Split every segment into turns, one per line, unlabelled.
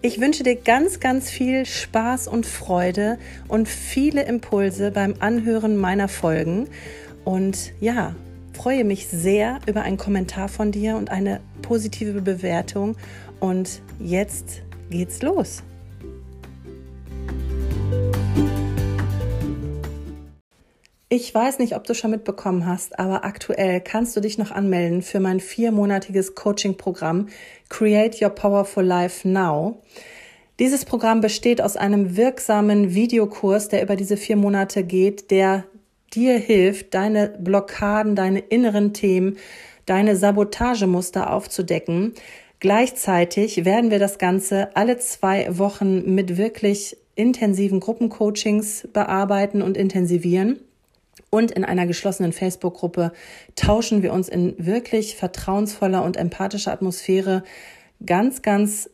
Ich wünsche dir ganz, ganz viel Spaß und Freude und viele Impulse beim Anhören meiner Folgen. Und ja, freue mich sehr über einen Kommentar von dir und eine positive Bewertung. Und jetzt geht's los. Ich weiß nicht, ob du schon mitbekommen hast, aber aktuell kannst du dich noch anmelden für mein viermonatiges Coaching-Programm Create Your Powerful Life Now. Dieses Programm besteht aus einem wirksamen Videokurs, der über diese vier Monate geht, der dir hilft, deine Blockaden, deine inneren Themen, deine Sabotagemuster aufzudecken. Gleichzeitig werden wir das Ganze alle zwei Wochen mit wirklich intensiven Gruppencoachings bearbeiten und intensivieren. Und in einer geschlossenen Facebook-Gruppe tauschen wir uns in wirklich vertrauensvoller und empathischer Atmosphäre ganz, ganz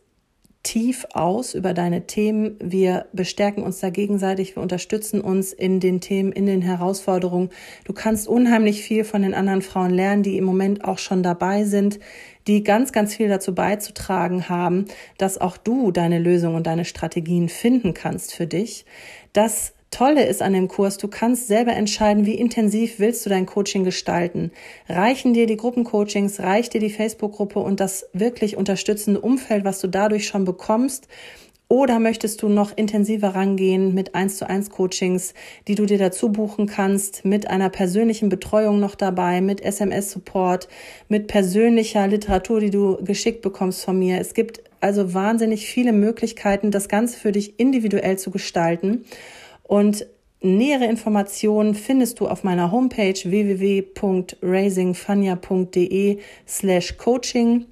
tief aus über deine Themen. Wir bestärken uns da gegenseitig, wir unterstützen uns in den Themen, in den Herausforderungen. Du kannst unheimlich viel von den anderen Frauen lernen, die im Moment auch schon dabei sind, die ganz, ganz viel dazu beizutragen haben, dass auch du deine Lösungen und deine Strategien finden kannst für dich. Das Tolle ist an dem Kurs, du kannst selber entscheiden, wie intensiv willst du dein Coaching gestalten. Reichen dir die Gruppencoachings, reicht dir die Facebook-Gruppe und das wirklich unterstützende Umfeld, was du dadurch schon bekommst? Oder möchtest du noch intensiver rangehen mit 1 zu 1 Coachings, die du dir dazu buchen kannst, mit einer persönlichen Betreuung noch dabei, mit SMS-Support, mit persönlicher Literatur, die du geschickt bekommst von mir. Es gibt also wahnsinnig viele Möglichkeiten, das Ganze für dich individuell zu gestalten. Und nähere Informationen findest du auf meiner Homepage www.raisingfania.de slash coaching.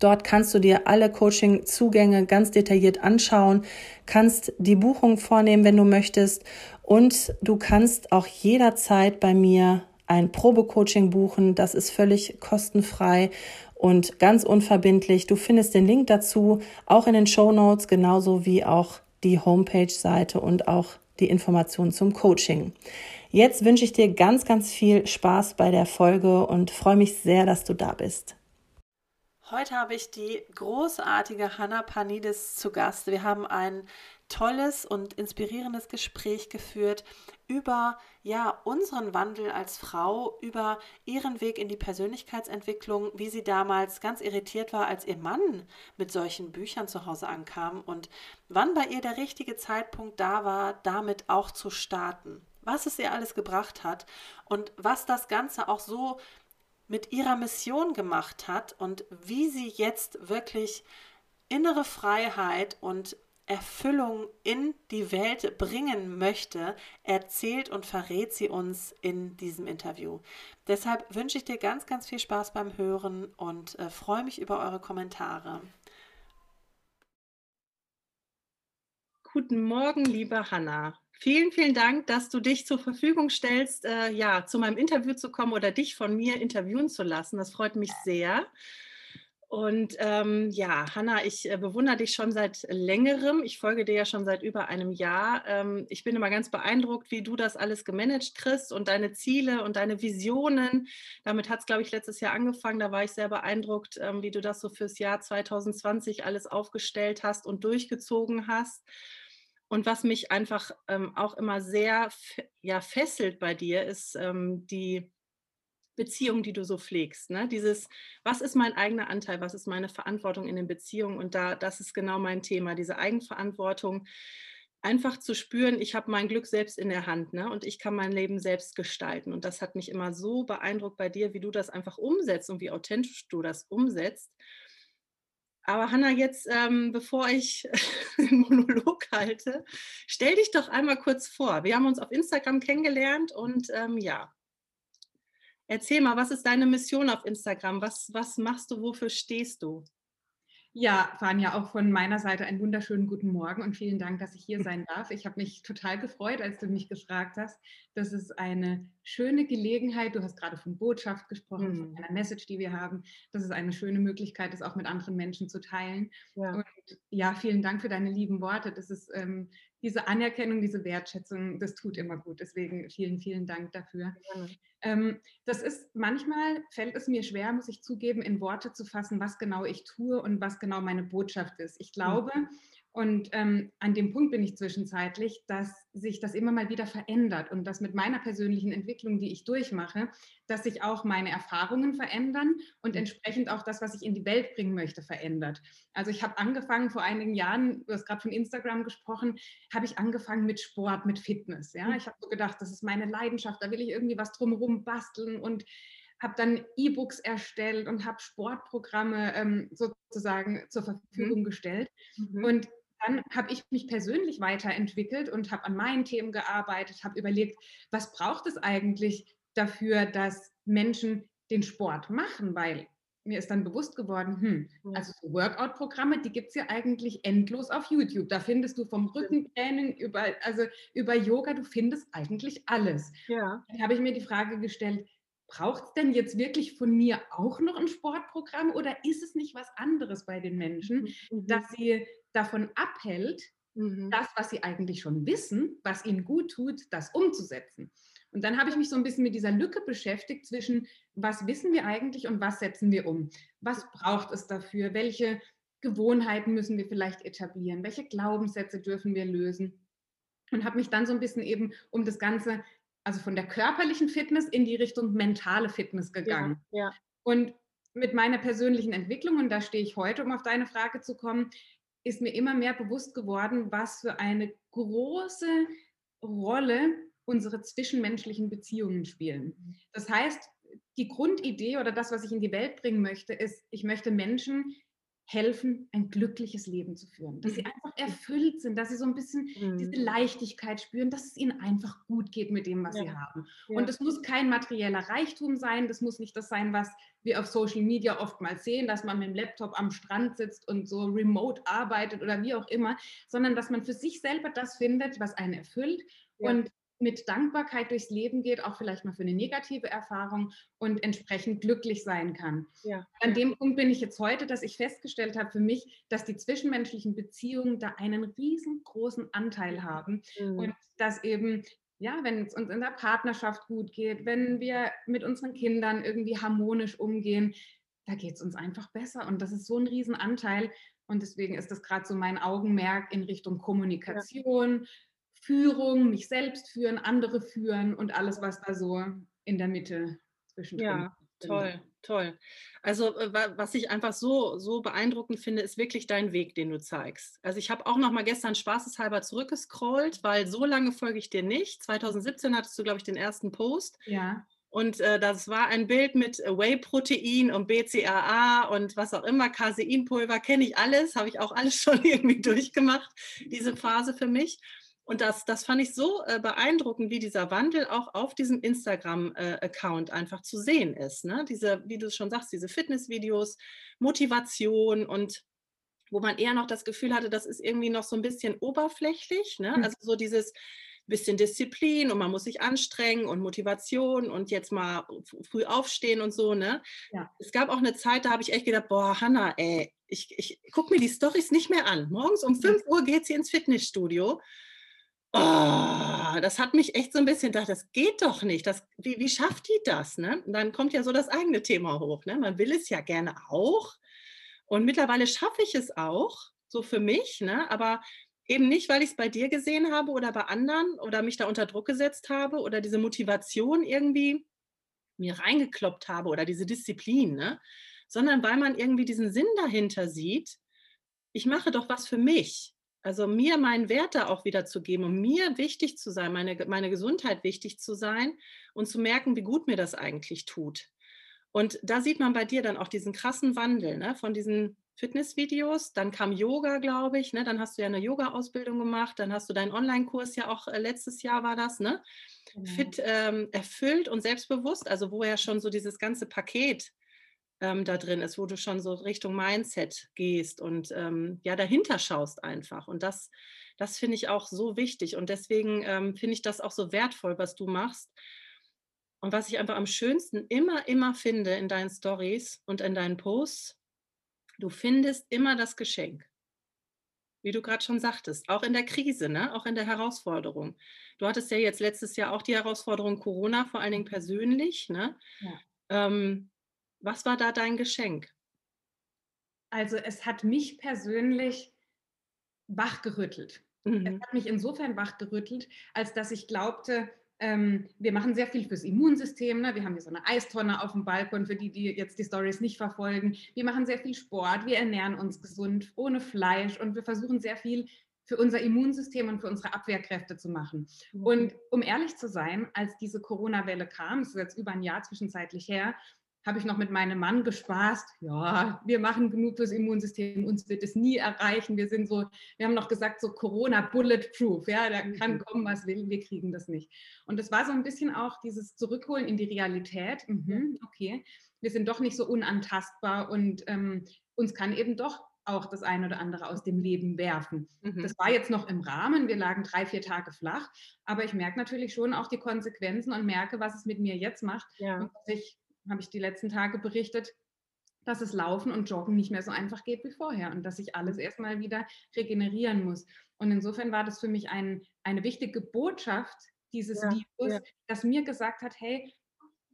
Dort kannst du dir alle Coaching-Zugänge ganz detailliert anschauen, kannst die Buchung vornehmen, wenn du möchtest und du kannst auch jederzeit bei mir ein Probecoaching buchen. Das ist völlig kostenfrei und ganz unverbindlich. Du findest den Link dazu auch in den Show Notes, genauso wie auch die Homepage-Seite und auch die Informationen zum Coaching. Jetzt wünsche ich dir ganz, ganz viel Spaß bei der Folge und freue mich sehr, dass du da bist. Heute habe ich die großartige Hanna Panidis zu Gast. Wir haben ein tolles und inspirierendes Gespräch geführt über ja unseren Wandel als Frau, über ihren Weg in die Persönlichkeitsentwicklung, wie sie damals ganz irritiert war, als ihr Mann mit solchen Büchern zu Hause ankam und wann bei ihr der richtige Zeitpunkt da war, damit auch zu starten. Was es ihr alles gebracht hat und was das Ganze auch so mit ihrer Mission gemacht hat und wie sie jetzt wirklich innere Freiheit und Erfüllung in die Welt bringen möchte, erzählt und verrät sie uns in diesem Interview. Deshalb wünsche ich dir ganz, ganz viel Spaß beim Hören und äh, freue mich über eure Kommentare. Guten Morgen, liebe Hanna. Vielen, vielen Dank, dass du dich zur Verfügung stellst, äh, ja, zu meinem Interview zu kommen oder dich von mir interviewen zu lassen. Das freut mich sehr. Und ähm, ja, Hanna, ich äh, bewundere dich schon seit längerem. Ich folge dir ja schon seit über einem Jahr. Ähm, ich bin immer ganz beeindruckt, wie du das alles gemanagt kriegst und deine Ziele und deine Visionen. Damit hat es, glaube ich, letztes Jahr angefangen. Da war ich sehr beeindruckt, ähm, wie du das so fürs Jahr 2020 alles aufgestellt hast und durchgezogen hast. Und was mich einfach ähm, auch immer sehr ja, fesselt bei dir, ist ähm, die Beziehung, die du so pflegst. Ne? Dieses, was ist mein eigener Anteil, was ist meine Verantwortung in den Beziehungen? Und da, das ist genau mein Thema, diese Eigenverantwortung. einfach zu spüren, ich habe mein Glück selbst in der Hand ne? und ich kann mein Leben selbst gestalten. Und das hat mich immer so beeindruckt bei dir, wie du das einfach umsetzt und wie authentisch du das umsetzt. Aber Hanna, jetzt, ähm, bevor ich den Monolog halte, stell dich doch einmal kurz vor. Wir haben uns auf Instagram kennengelernt und ähm, ja, erzähl mal, was ist deine Mission auf Instagram? Was, was machst du? Wofür stehst du?
Ja, Fania, auch von meiner Seite einen wunderschönen guten Morgen und vielen Dank, dass ich hier sein darf. Ich habe mich total gefreut, als du mich gefragt hast. Das ist eine schöne Gelegenheit. Du hast gerade von Botschaft gesprochen, mhm. von einer Message, die wir haben. Das ist eine schöne Möglichkeit, das auch mit anderen Menschen zu teilen. Ja. Und ja, vielen Dank für deine lieben Worte. Das ist ähm, diese Anerkennung, diese Wertschätzung, das tut immer gut. Deswegen vielen, vielen Dank dafür. Ähm, das ist manchmal fällt es mir schwer, muss ich zugeben, in Worte zu fassen, was genau ich tue und was genau meine Botschaft ist. Ich glaube, mhm. Und ähm, an dem Punkt bin ich zwischenzeitlich, dass sich das immer mal wieder verändert und dass mit meiner persönlichen Entwicklung, die ich durchmache, dass sich auch meine Erfahrungen verändern und entsprechend auch das, was ich in die Welt bringen möchte, verändert. Also ich habe angefangen vor einigen Jahren, du hast gerade von Instagram gesprochen, habe ich angefangen mit Sport, mit Fitness. Ja, ich habe so gedacht, das ist meine Leidenschaft, da will ich irgendwie was drumherum basteln und habe dann E-Books erstellt und habe Sportprogramme ähm, sozusagen zur Verfügung mhm. gestellt. Mhm. Und dann habe ich mich persönlich weiterentwickelt und habe an meinen Themen gearbeitet, habe überlegt, was braucht es eigentlich dafür, dass Menschen den Sport machen, weil mir ist dann bewusst geworden, hm, also so Workout-Programme, die gibt es ja eigentlich endlos auf YouTube. Da findest du vom Rückentraining über, also über Yoga, du findest eigentlich alles. Ja. Dann habe ich mir die Frage gestellt, braucht es denn jetzt wirklich von mir auch noch ein Sportprogramm oder ist es nicht was anderes bei den Menschen, mhm. dass sie davon abhält, mhm. das, was sie eigentlich schon wissen, was ihnen gut tut, das umzusetzen? Und dann habe ich mich so ein bisschen mit dieser Lücke beschäftigt zwischen, was wissen wir eigentlich und was setzen wir um? Was braucht es dafür? Welche Gewohnheiten müssen wir vielleicht etablieren? Welche Glaubenssätze dürfen wir lösen? Und habe mich dann so ein bisschen eben um das Ganze also von der körperlichen Fitness in die Richtung mentale Fitness gegangen. Ja, ja. Und mit meiner persönlichen Entwicklung, und da stehe ich heute, um auf deine Frage zu kommen, ist mir immer mehr bewusst geworden, was für eine große Rolle unsere zwischenmenschlichen Beziehungen spielen. Das heißt, die Grundidee oder das, was ich in die Welt bringen möchte, ist, ich möchte Menschen helfen, ein glückliches Leben zu führen. Dass sie mhm. einfach erfüllt sind, dass sie so ein bisschen mhm. diese Leichtigkeit spüren, dass es ihnen einfach gut geht mit dem, was ja. sie haben. Ja. Und es muss kein materieller Reichtum sein, das muss nicht das sein, was wir auf Social Media oftmals sehen, dass man mit dem Laptop am Strand sitzt und so remote arbeitet oder wie auch immer, sondern dass man für sich selber das findet, was einen erfüllt ja. und mit Dankbarkeit durchs Leben geht, auch vielleicht mal für eine negative Erfahrung und entsprechend glücklich sein kann. Ja. An dem Punkt bin ich jetzt heute, dass ich festgestellt habe für mich, dass die zwischenmenschlichen Beziehungen da einen riesengroßen Anteil haben mhm. und dass eben ja, wenn es uns in der Partnerschaft gut geht, wenn wir mit unseren Kindern irgendwie harmonisch umgehen, da geht es uns einfach besser. Und das ist so ein Riesenanteil. Und deswegen ist das gerade so mein Augenmerk in Richtung Kommunikation, ja. Führung, mich selbst führen, andere führen und alles, was da so in der Mitte zwischendrin
Ja, toll, toll. Also äh, was ich einfach so, so beeindruckend finde, ist wirklich dein Weg, den du zeigst. Also ich habe auch noch mal gestern spaßeshalber zurückgescrollt, weil so lange folge ich dir nicht. 2017 hattest du, glaube ich, den ersten Post. Ja. Und äh, das war ein Bild mit Whey-Protein und BCAA und was auch immer, Caseinpulver, kenne ich alles, habe ich auch alles schon irgendwie durchgemacht, diese Phase für mich. Und das, das fand ich so äh, beeindruckend, wie dieser Wandel auch auf diesem Instagram-Account äh, einfach zu sehen ist. Ne? Diese, wie du schon sagst, diese Fitnessvideos, Motivation und wo man eher noch das Gefühl hatte, das ist irgendwie noch so ein bisschen oberflächlich. Ne? Mhm. Also so dieses bisschen Disziplin und man muss sich anstrengen und Motivation und jetzt mal früh aufstehen und so. Ne? Ja. Es gab auch eine Zeit, da habe ich echt gedacht, boah, Hanna, ey, ich, ich gucke mir die Stories nicht mehr an. Morgens um 5 Uhr geht sie ins Fitnessstudio Oh, das hat mich echt so ein bisschen gedacht, das geht doch nicht. Das, wie, wie schafft die das? Ne? Dann kommt ja so das eigene Thema hoch. Ne? Man will es ja gerne auch. Und mittlerweile schaffe ich es auch, so für mich, ne? aber eben nicht, weil ich es bei dir gesehen habe oder bei anderen oder mich da unter Druck gesetzt habe oder diese Motivation irgendwie mir reingekloppt habe oder diese Disziplin, ne? sondern weil man irgendwie diesen Sinn dahinter sieht, ich mache doch was für mich. Also mir meinen Wert da auch wieder zu geben, um mir wichtig zu sein, meine, meine Gesundheit wichtig zu sein und zu merken, wie gut mir das eigentlich tut. Und da sieht man bei dir dann auch diesen krassen Wandel ne? von diesen Fitnessvideos. Dann kam Yoga, glaube ich. Ne? Dann hast du ja eine Yoga-Ausbildung gemacht. Dann hast du deinen Online-Kurs ja auch äh, letztes Jahr war das. Ne? Genau. Fit ähm, erfüllt und selbstbewusst. Also wo ja schon so dieses ganze Paket ähm, da drin ist, wo du schon so Richtung Mindset gehst und ähm, ja dahinter schaust einfach. Und das, das finde ich auch so wichtig. Und deswegen ähm, finde ich das auch so wertvoll, was du machst. Und was ich einfach am schönsten immer, immer finde in deinen Stories und in deinen Posts, du findest immer das Geschenk. Wie du gerade schon sagtest, auch in der Krise, ne? auch in der Herausforderung. Du hattest ja jetzt letztes Jahr auch die Herausforderung Corona, vor allen Dingen persönlich. Ne? Ja. Ähm, was war da dein Geschenk?
Also es hat mich persönlich wachgerüttelt. Mhm. Es hat mich insofern wachgerüttelt, als dass ich glaubte, ähm, wir machen sehr viel fürs Immunsystem. Ne? Wir haben hier so eine Eistonne auf dem Balkon, für die, die jetzt die Stories nicht verfolgen. Wir machen sehr viel Sport, wir ernähren uns gesund, ohne Fleisch und wir versuchen sehr viel für unser Immunsystem und für unsere Abwehrkräfte zu machen. Mhm. Und um ehrlich zu sein, als diese Corona-Welle kam, das ist jetzt über ein Jahr zwischenzeitlich her, habe ich noch mit meinem Mann gespaßt. Ja, wir machen genug fürs Immunsystem, uns wird es nie erreichen. Wir sind so, wir haben noch gesagt, so Corona bulletproof. Ja, da kann mhm. kommen, was will, wir kriegen das nicht. Und das war so ein bisschen auch dieses Zurückholen in die Realität. Mhm, okay, wir sind doch nicht so unantastbar und ähm, uns kann eben doch auch das eine oder andere aus dem Leben werfen. Mhm. Das war jetzt noch im Rahmen. Wir lagen drei, vier Tage flach. Aber ich merke natürlich schon auch die Konsequenzen und merke, was es mit mir jetzt macht. Ja. Und dass ich habe ich die letzten Tage berichtet, dass es Laufen und Joggen nicht mehr so einfach geht wie vorher und dass ich alles erstmal wieder regenerieren muss. Und insofern war das für mich ein, eine wichtige Botschaft dieses ja, Virus, ja. das mir gesagt hat, hey,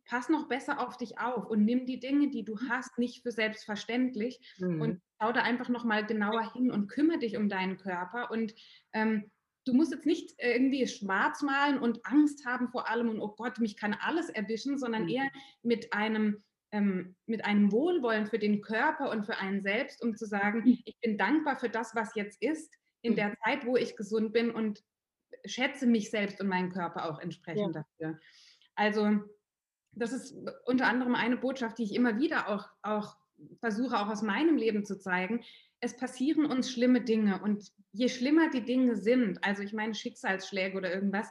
pass noch besser auf dich auf und nimm die Dinge, die du mhm. hast, nicht für selbstverständlich mhm. und schau da einfach nochmal genauer hin und kümmere dich um deinen Körper und ähm, du musst jetzt nicht irgendwie schwarz malen und Angst haben vor allem und oh Gott, mich kann alles erwischen, sondern mhm. eher mit einem ähm, mit einem Wohlwollen für den Körper und für einen selbst, um zu sagen, mhm. ich bin dankbar für das, was jetzt ist, in mhm. der Zeit, wo ich gesund bin und schätze mich selbst und meinen Körper auch entsprechend ja. dafür. Also das ist unter anderem eine Botschaft, die ich immer wieder auch, auch versuche, auch aus meinem Leben zu zeigen es passieren uns schlimme Dinge und je schlimmer die Dinge sind, also ich meine Schicksalsschläge oder irgendwas,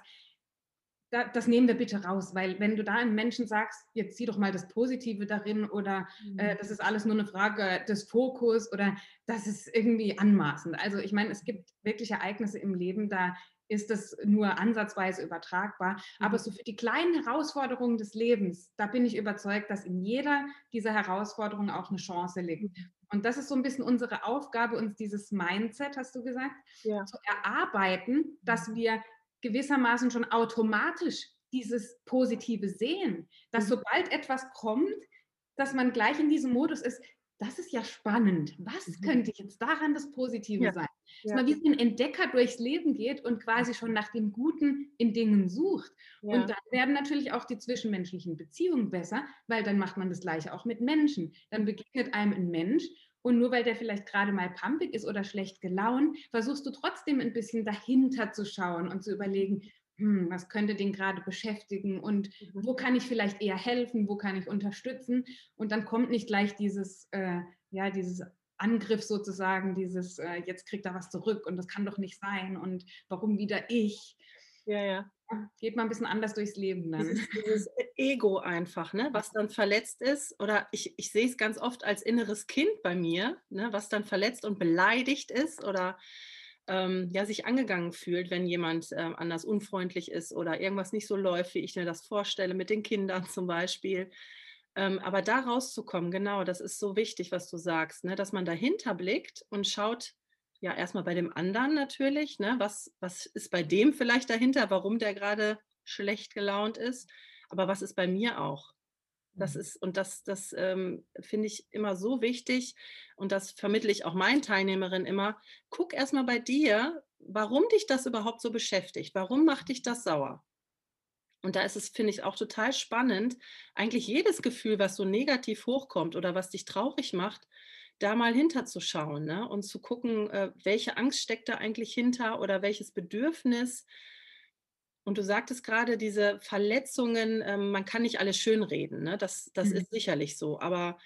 da, das nehmen wir bitte raus, weil wenn du da einem Menschen sagst, jetzt sieh doch mal das Positive darin oder mhm. äh, das ist alles nur eine Frage des Fokus oder das ist irgendwie anmaßend. Also ich meine, es gibt wirklich Ereignisse im Leben, da ist das nur ansatzweise übertragbar. Mhm. Aber so für die kleinen Herausforderungen des Lebens, da bin ich überzeugt, dass in jeder dieser Herausforderungen auch eine Chance liegt. Und das ist so ein bisschen unsere Aufgabe, uns dieses Mindset, hast du gesagt, ja. zu erarbeiten, dass mhm. wir gewissermaßen schon automatisch dieses Positive sehen, dass mhm. sobald etwas kommt, dass man gleich in diesem Modus ist, das ist ja spannend. Was mhm. könnte jetzt daran das Positive ja. sein? Dass ja. man wie ein Entdecker durchs Leben geht und quasi schon nach dem Guten in Dingen sucht. Ja. Und dann werden natürlich auch die zwischenmenschlichen Beziehungen besser, weil dann macht man das Gleiche auch mit Menschen. Dann begegnet einem ein Mensch und nur weil der vielleicht gerade mal pumpig ist oder schlecht gelaunt, versuchst du trotzdem ein bisschen dahinter zu schauen und zu überlegen, hm, was könnte den gerade beschäftigen und wo mhm. kann ich vielleicht eher helfen, wo kann ich unterstützen und dann kommt nicht gleich dieses, äh, ja, dieses Angriff sozusagen, dieses, äh, jetzt kriegt er was zurück und das kann doch nicht sein und warum wieder ich. Ja, ja. Geht mal ein bisschen anders durchs Leben dann.
Dieses, dieses Ego einfach, ne, was dann verletzt ist. Oder ich, ich sehe es ganz oft als inneres Kind bei mir, ne, was dann verletzt und beleidigt ist oder ähm, ja, sich angegangen fühlt, wenn jemand äh, anders unfreundlich ist oder irgendwas nicht so läuft, wie ich mir das vorstelle, mit den Kindern zum Beispiel. Ähm, aber da rauszukommen, genau, das ist so wichtig, was du sagst, ne, dass man dahinter blickt und schaut, ja, erstmal bei dem anderen natürlich, ne, was, was ist bei dem vielleicht dahinter, warum der gerade schlecht gelaunt ist, aber was ist bei mir auch? Das mhm. ist, und das, das ähm, finde ich immer so wichtig und das vermittle ich auch meinen Teilnehmerinnen immer. Guck erstmal bei dir, warum dich das überhaupt so beschäftigt. Warum macht dich das sauer? Und da ist es, finde ich, auch total spannend, eigentlich jedes Gefühl, was so negativ hochkommt oder was dich traurig macht, da mal hinterzuschauen ne? und zu gucken, äh, welche Angst steckt da eigentlich hinter oder welches Bedürfnis. Und du sagtest gerade, diese Verletzungen, ähm, man kann nicht alles schönreden. Ne? Das, das mhm. ist sicherlich so. Aber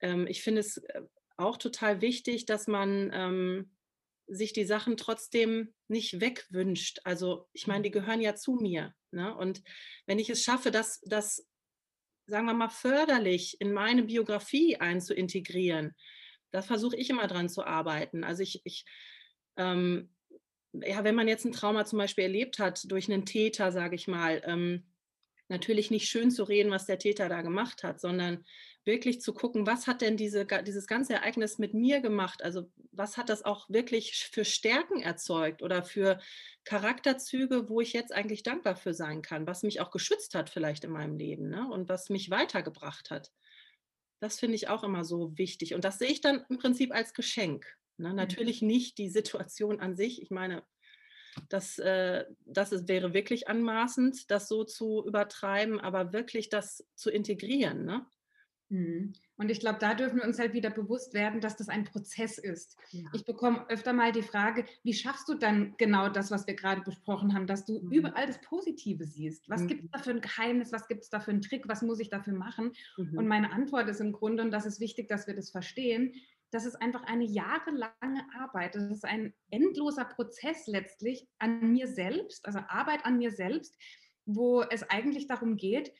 ähm, ich finde es äh, auch total wichtig, dass man ähm, sich die Sachen trotzdem nicht wegwünscht. Also ich meine, die mhm. gehören ja zu mir. Ne? Und wenn ich es schaffe, das, das, sagen wir mal, förderlich in meine Biografie einzuintegrieren, da versuche ich immer dran zu arbeiten. Also ich, ich ähm, ja, wenn man jetzt ein Trauma zum Beispiel erlebt hat durch einen Täter, sage ich mal, ähm, natürlich nicht schön zu reden, was der Täter da gemacht hat, sondern wirklich zu gucken, was hat denn diese, dieses ganze Ereignis mit mir gemacht? Also was hat das auch wirklich für Stärken erzeugt oder für Charakterzüge, wo ich jetzt eigentlich dankbar für sein kann, was mich auch geschützt hat vielleicht in meinem Leben ne? und was mich weitergebracht hat. Das finde ich auch immer so wichtig. Und das sehe ich dann im Prinzip als Geschenk. Ne? Mhm. Natürlich nicht die Situation an sich. Ich meine, das, äh, das ist, wäre wirklich anmaßend, das so zu übertreiben, aber wirklich das zu integrieren. Ne?
Mhm. Und ich glaube, da dürfen wir uns halt wieder bewusst werden, dass das ein Prozess ist. Ja. Ich bekomme öfter mal die Frage, wie schaffst du dann genau das, was wir gerade besprochen haben, dass du mhm. überall das Positive siehst? Was mhm. gibt es da für ein Geheimnis? Was gibt es da für einen Trick? Was muss ich dafür machen? Mhm. Und meine Antwort ist im Grunde, und das ist wichtig, dass wir das verstehen, das ist einfach eine jahrelange Arbeit. Das ist ein endloser Prozess letztlich an mir selbst, also Arbeit an mir selbst, wo es eigentlich darum geht,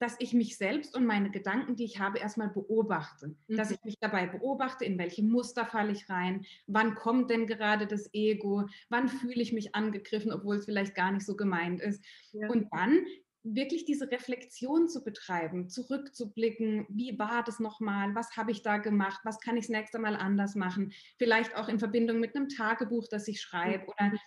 dass ich mich selbst und meine Gedanken, die ich habe, erstmal beobachte. Mhm. Dass ich mich dabei beobachte, in welche Muster falle ich rein, wann kommt denn gerade das Ego, wann fühle ich mich angegriffen, obwohl es vielleicht gar nicht so gemeint ist. Ja. Und dann wirklich diese Reflexion zu betreiben, zurückzublicken, wie war das nochmal, was habe ich da gemacht, was kann ich das nächste Mal anders machen, vielleicht auch in Verbindung mit einem Tagebuch, das ich schreibe oder mhm.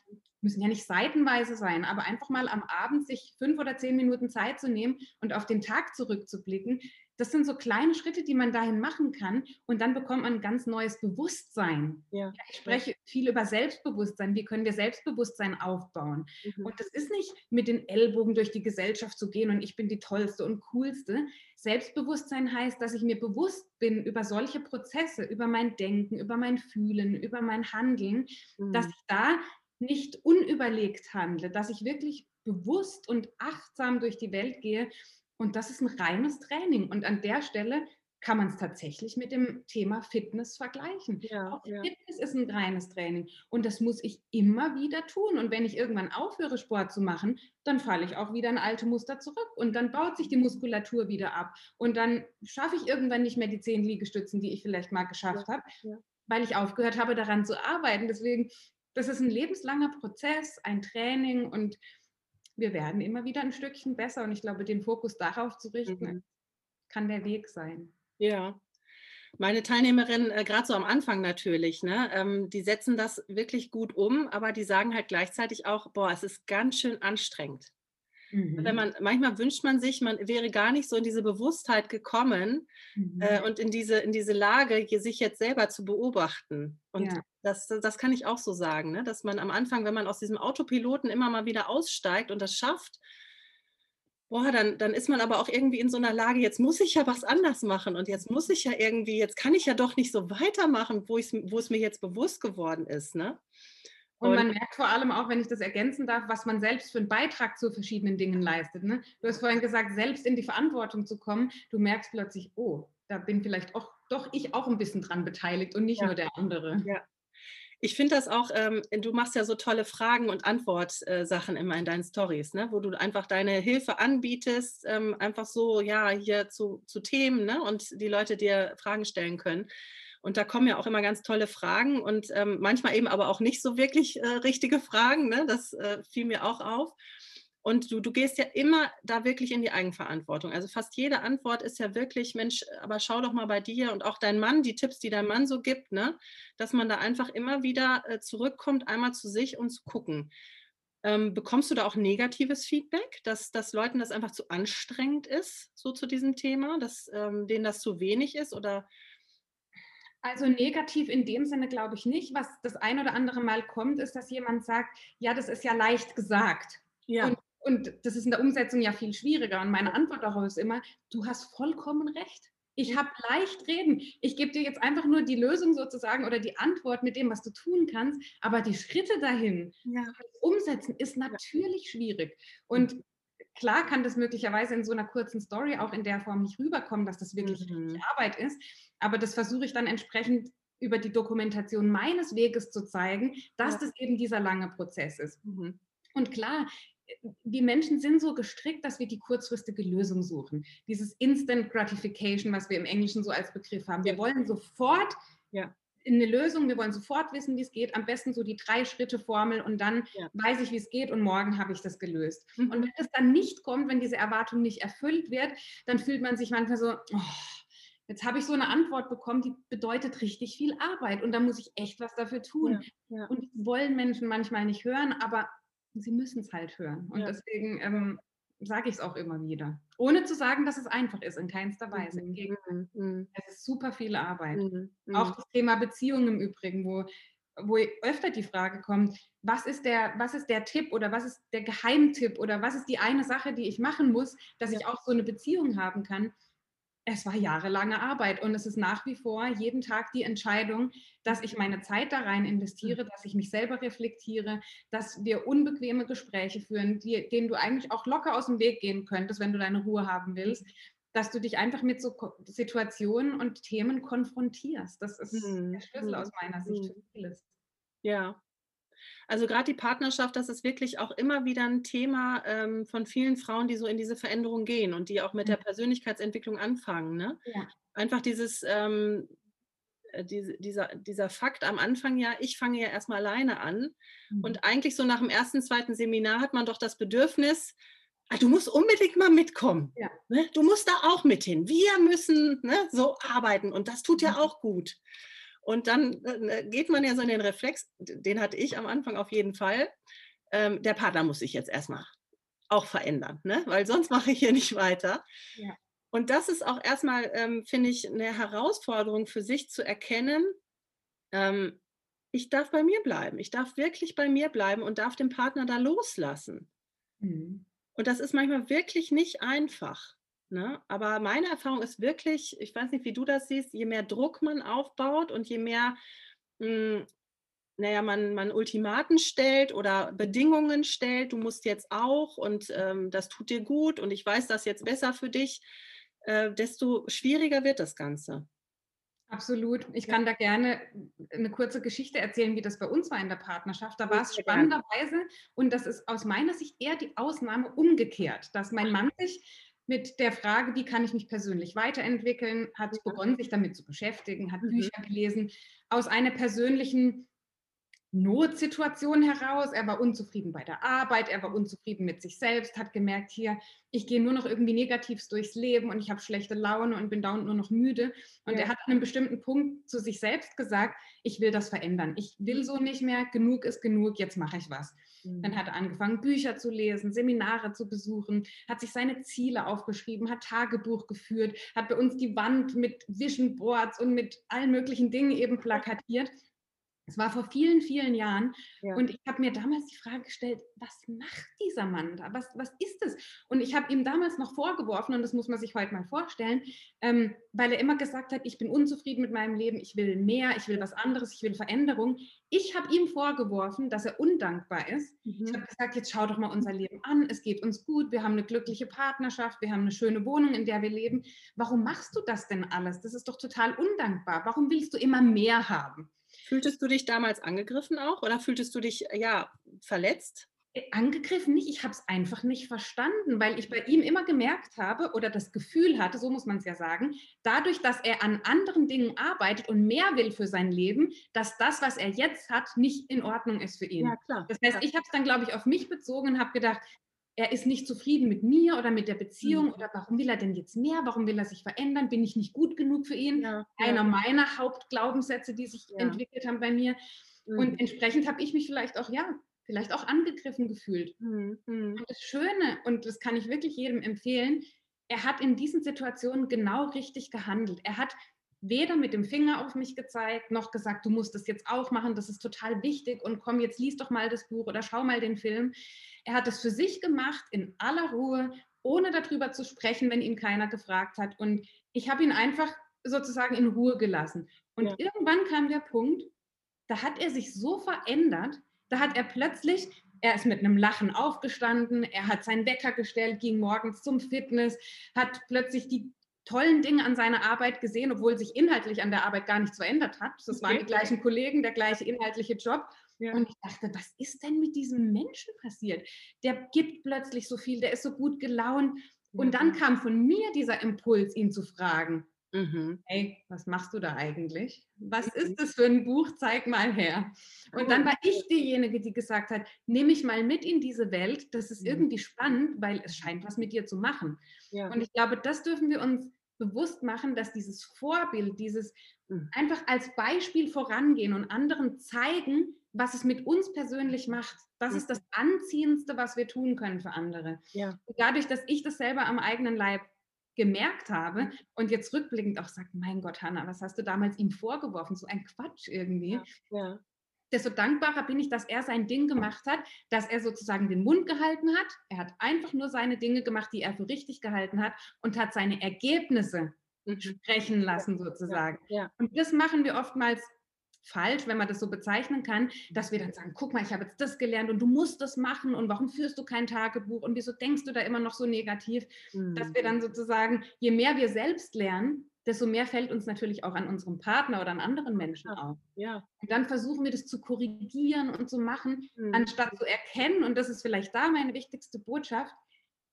müssen ja nicht seitenweise sein, aber einfach mal am Abend sich fünf oder zehn Minuten Zeit zu nehmen und auf den Tag zurückzublicken, das sind so kleine Schritte, die man dahin machen kann und dann bekommt man ein ganz neues Bewusstsein. Ja. Ich spreche viel über Selbstbewusstsein. Wie können wir Selbstbewusstsein aufbauen? Mhm. Und das ist nicht mit den Ellbogen durch die Gesellschaft zu gehen und ich bin die tollste und coolste. Selbstbewusstsein heißt, dass ich mir bewusst bin über solche Prozesse, über mein Denken, über mein Fühlen, über mein Handeln, mhm. dass ich da nicht unüberlegt handle, dass ich wirklich bewusst und achtsam durch die Welt gehe und das ist ein reines Training. Und an der Stelle kann man es tatsächlich mit dem Thema Fitness vergleichen. Ja, Auch ja. Fitness ist ein reines Training und das muss ich immer wieder tun. Und wenn ich irgendwann aufhöre, Sport zu machen, dann falle ich auch wieder in alte Muster zurück und dann baut sich die Muskulatur wieder ab. Und dann schaffe ich irgendwann nicht mehr die zehn Liegestützen, die ich vielleicht mal geschafft ja, habe, weil ich aufgehört habe, daran zu arbeiten. Deswegen, das ist ein lebenslanger Prozess, ein Training und wir werden immer wieder ein Stückchen besser. Und ich glaube, den Fokus darauf zu richten, mhm. kann der Weg sein.
Ja. Meine Teilnehmerinnen, äh, gerade so am Anfang natürlich, ne, ähm, die setzen das wirklich gut um, aber die sagen halt gleichzeitig auch, boah, es ist ganz schön anstrengend. Mhm. Wenn man, manchmal wünscht man sich, man wäre gar nicht so in diese Bewusstheit gekommen mhm. äh, und in diese, in diese Lage, sich jetzt selber zu beobachten. Und ja. das, das kann ich auch so sagen, ne? dass man am Anfang, wenn man aus diesem Autopiloten immer mal wieder aussteigt und das schafft, boah, dann, dann ist man aber auch irgendwie in so einer Lage, jetzt muss ich ja was anders machen und jetzt muss ich ja irgendwie, jetzt kann ich ja doch nicht so weitermachen, wo, wo es mir jetzt bewusst geworden ist. Ne?
Und, man merkt vor allem auch, wenn ich das ergänzen darf, was man selbst für einen Beitrag zu verschiedenen Dingen leistet. Ne? Du hast vorhin gesagt, selbst in die Verantwortung zu kommen. Du merkst plötzlich, oh, da bin vielleicht auch doch ich auch ein bisschen dran beteiligt und nicht ja. nur der andere.
Ja. Ich finde das auch, ähm, du machst ja so tolle Fragen- und Antwortsachen äh, immer in deinen Stories, ne? wo du einfach deine Hilfe anbietest, ähm, einfach so, ja, hier zu, zu Themen ne? und die Leute dir Fragen stellen können. Und da kommen ja auch immer ganz tolle Fragen und ähm, manchmal eben aber auch nicht so wirklich äh, richtige Fragen. Ne? Das äh, fiel mir auch auf. Und du, du gehst ja immer da wirklich in die Eigenverantwortung. Also fast jede Antwort ist ja wirklich, Mensch, aber schau doch mal bei dir und auch dein Mann, die Tipps, die dein Mann so gibt, ne? dass man da einfach immer wieder äh, zurückkommt, einmal zu sich und zu gucken. Ähm, bekommst du da auch negatives Feedback, dass, dass Leuten das einfach zu anstrengend ist, so zu diesem Thema, dass ähm, denen das zu wenig ist? Oder
also negativ in dem Sinne glaube ich nicht. Was das ein oder andere Mal kommt, ist, dass jemand sagt, ja, das ist ja leicht gesagt. Ja. Und, und das ist in der Umsetzung ja viel schwieriger. Und meine Antwort darauf ist immer, du hast vollkommen recht. Ich habe leicht reden. Ich gebe dir jetzt einfach nur die Lösung sozusagen oder die Antwort mit dem, was du tun kannst. Aber die Schritte dahin, ja. umsetzen, ist natürlich schwierig. Und klar kann das möglicherweise in so einer kurzen Story auch in der Form nicht rüberkommen, dass das wirklich mhm. Arbeit ist. Aber das versuche ich dann entsprechend über die Dokumentation meines Weges zu zeigen, dass ja. das eben dieser lange Prozess ist. Mhm. Und klar, wir Menschen sind so gestrickt, dass wir die kurzfristige Lösung suchen. Dieses Instant Gratification, was wir im Englischen so als Begriff haben. Wir wollen sofort ja. Eine Lösung, wir wollen sofort wissen, wie es geht. Am besten so die Drei-Schritte-Formel und dann ja. weiß ich, wie es geht und morgen habe ich das gelöst. Mhm. Und wenn es dann nicht kommt, wenn diese Erwartung nicht erfüllt wird, dann fühlt man sich manchmal so, oh, jetzt habe ich so eine Antwort bekommen, die bedeutet richtig viel Arbeit und da muss ich echt was dafür tun. Ja, ja. Und das wollen Menschen manchmal nicht hören, aber sie müssen es halt hören. Und deswegen ähm, sage ich es auch immer wieder. Ohne zu sagen, dass es einfach ist, in keinster Weise. Im mhm, Gegenteil. Mhm. Es ist super viel Arbeit. Mhm. Auch das Thema Beziehung im Übrigen, wo, wo öfter die Frage kommt, was ist, der, was ist der Tipp oder was ist der Geheimtipp oder was ist die eine Sache, die ich machen muss, dass ja. ich auch so eine Beziehung haben kann es war jahrelange Arbeit und es ist nach wie vor jeden Tag die Entscheidung, dass ich meine Zeit da rein investiere, dass ich mich selber reflektiere, dass wir unbequeme Gespräche führen, die, denen du eigentlich auch locker aus dem Weg gehen könntest, wenn du deine Ruhe haben willst, dass du dich einfach mit so Situationen und Themen konfrontierst. Das ist hm. der Schlüssel aus meiner Sicht für hm. vieles.
Ja, also gerade die Partnerschaft, das ist wirklich auch immer wieder ein Thema ähm, von vielen Frauen, die so in diese Veränderung gehen und die auch mit der Persönlichkeitsentwicklung anfangen. Ne? Ja. Einfach dieses, ähm, äh, diese, dieser, dieser Fakt am Anfang ja, ich fange ja erstmal alleine an. Mhm. Und eigentlich so nach dem ersten, zweiten Seminar hat man doch das Bedürfnis, ah, du musst unbedingt mal mitkommen. Ja. Ne? Du musst da auch mit hin. Wir müssen ne, so arbeiten und das tut ja mhm. auch gut. Und dann äh, geht man ja so in den Reflex, den hatte ich am Anfang auf jeden Fall. Ähm, der Partner muss sich jetzt erstmal auch verändern, ne? weil sonst mache ich hier nicht weiter. Ja. Und das ist auch erstmal, ähm, finde ich, eine Herausforderung für sich zu erkennen, ähm, ich darf bei mir bleiben. Ich darf wirklich bei mir bleiben und darf den Partner da loslassen. Mhm. Und das ist manchmal wirklich nicht einfach. Ne? Aber meine Erfahrung ist wirklich, ich weiß nicht, wie du das siehst, je mehr Druck man aufbaut und je mehr, mh, hm, naja, man, man Ultimaten stellt oder Bedingungen stellt, du musst jetzt auch und ähm, das tut dir gut und ich weiß das jetzt besser für dich, äh, desto schwieriger wird das Ganze.
Absolut. Ich kann da gerne eine kurze Geschichte erzählen, wie das bei uns war in der Partnerschaft. Da war es spannenderweise, und das ist aus meiner Sicht eher die Ausnahme umgekehrt, dass mein Mann sich mit der Frage, wie kann ich mich persönlich weiterentwickeln, hat begonnen, sich damit zu beschäftigen, hat mhm. Bücher gelesen, aus einer persönlichen Notsituation heraus. Er war unzufrieden bei der Arbeit, er war unzufrieden mit sich selbst, hat gemerkt, hier, ich gehe nur noch irgendwie negativ durchs Leben und ich habe schlechte Laune und bin dauernd nur noch müde. Und ja. er hat an einem bestimmten Punkt zu sich selbst gesagt, ich will das verändern. Ich will so nicht mehr, genug ist genug, jetzt mache ich was. Dann hat er angefangen, Bücher zu lesen, Seminare zu besuchen, hat sich seine Ziele aufgeschrieben, hat Tagebuch geführt, hat bei uns die Wand mit Vision Boards und mit allen möglichen Dingen eben plakatiert es war vor vielen, vielen Jahren. Ja. Und ich habe mir damals die Frage gestellt, was macht dieser Mann da? Was, was ist es? Und ich habe ihm damals noch vorgeworfen, und das muss man sich heute mal vorstellen, ähm, weil er immer gesagt hat, ich bin unzufrieden mit meinem Leben, ich will mehr, ich will was anderes, ich will Veränderung. Ich habe ihm vorgeworfen, dass er undankbar ist. Mhm. Ich habe gesagt, jetzt schau doch mal unser Leben an, es geht uns gut, wir haben eine glückliche Partnerschaft, wir haben eine schöne Wohnung, in der wir leben. Warum machst du das denn alles? Das ist doch total undankbar. Warum willst du immer mehr haben?
Fühltest du dich damals angegriffen auch oder fühltest du dich ja verletzt?
Äh, angegriffen nicht, ich habe es einfach nicht verstanden, weil ich bei ihm immer gemerkt habe oder das Gefühl hatte, so muss man es ja sagen, dadurch, dass er an anderen Dingen arbeitet und mehr will für sein Leben, dass das, was er jetzt hat, nicht in Ordnung ist für ihn. Ja, klar. Das heißt, ich habe es dann, glaube ich, auf mich bezogen und habe gedacht, er ist nicht zufrieden mit mir oder mit der Beziehung mhm. oder warum will er denn jetzt mehr? Warum will er sich verändern? Bin ich nicht gut genug für ihn? Ja, Einer ja. meiner Hauptglaubenssätze, die sich ja. entwickelt haben bei mir. Mhm. Und entsprechend habe ich mich vielleicht auch, ja, vielleicht auch angegriffen gefühlt. Mhm. mhm. Und das Schöne, und das kann ich wirklich jedem empfehlen, er hat in diesen Situationen genau richtig gehandelt. Er hat weder mit dem Finger auf mich gezeigt, noch gesagt, du musst das jetzt auch machen, das ist total wichtig und komm, jetzt lies doch mal das Buch oder schau mal den Film. Er hat es für sich gemacht, in aller Ruhe, ohne darüber zu sprechen, wenn ihn keiner gefragt hat. Und ich habe ihn einfach sozusagen in Ruhe gelassen. Und ja. irgendwann kam der Punkt, da hat er sich so verändert, da hat er plötzlich, er ist mit einem Lachen aufgestanden, er hat seinen Wecker gestellt, ging morgens zum Fitness, hat plötzlich die tollen Dinge an seiner Arbeit gesehen, obwohl sich inhaltlich an der Arbeit gar nichts verändert hat. Das waren die gleichen Kollegen, der gleiche inhaltliche Job. Ja. Und ich dachte, was ist denn mit diesem Menschen passiert? Der gibt plötzlich so viel, der ist so gut gelaunt. Und dann kam von mir dieser Impuls, ihn zu fragen, Mhm. Hey, was machst du da eigentlich? Was ist mhm. das für ein Buch? Zeig mal her. Und dann war ich diejenige, die gesagt hat, nehme ich mal mit in diese Welt. Das ist mhm. irgendwie spannend, weil es scheint was mit dir zu machen. Ja. Und ich glaube, das dürfen wir uns bewusst machen, dass dieses Vorbild, dieses mhm. einfach als Beispiel vorangehen und anderen zeigen, was es mit uns persönlich macht. Das ist das Anziehendste, was wir tun können für andere. Ja. Dadurch, dass ich das selber am eigenen Leib gemerkt habe mhm. und jetzt rückblickend auch sagt, mein Gott, Hanna, was hast du damals ihm vorgeworfen? So ein Quatsch irgendwie. Ja, ja. Desto dankbarer bin ich, dass er sein Ding gemacht hat, dass er sozusagen den Mund gehalten hat. Er hat einfach nur seine Dinge gemacht, die er für richtig gehalten hat und hat seine Ergebnisse mhm. sprechen lassen sozusagen. Ja, ja. Und das machen wir oftmals falsch, wenn man das so bezeichnen kann, dass wir dann sagen, guck mal, ich habe jetzt das gelernt und du musst das machen und warum führst du kein Tagebuch und wieso denkst du da immer noch so negativ, mhm. dass wir dann sozusagen, je mehr wir selbst lernen, desto mehr fällt uns natürlich auch an unserem Partner oder an anderen Menschen auf. Ja. Und dann versuchen wir das zu korrigieren und zu machen, mhm. anstatt zu erkennen, und das ist vielleicht da meine wichtigste Botschaft,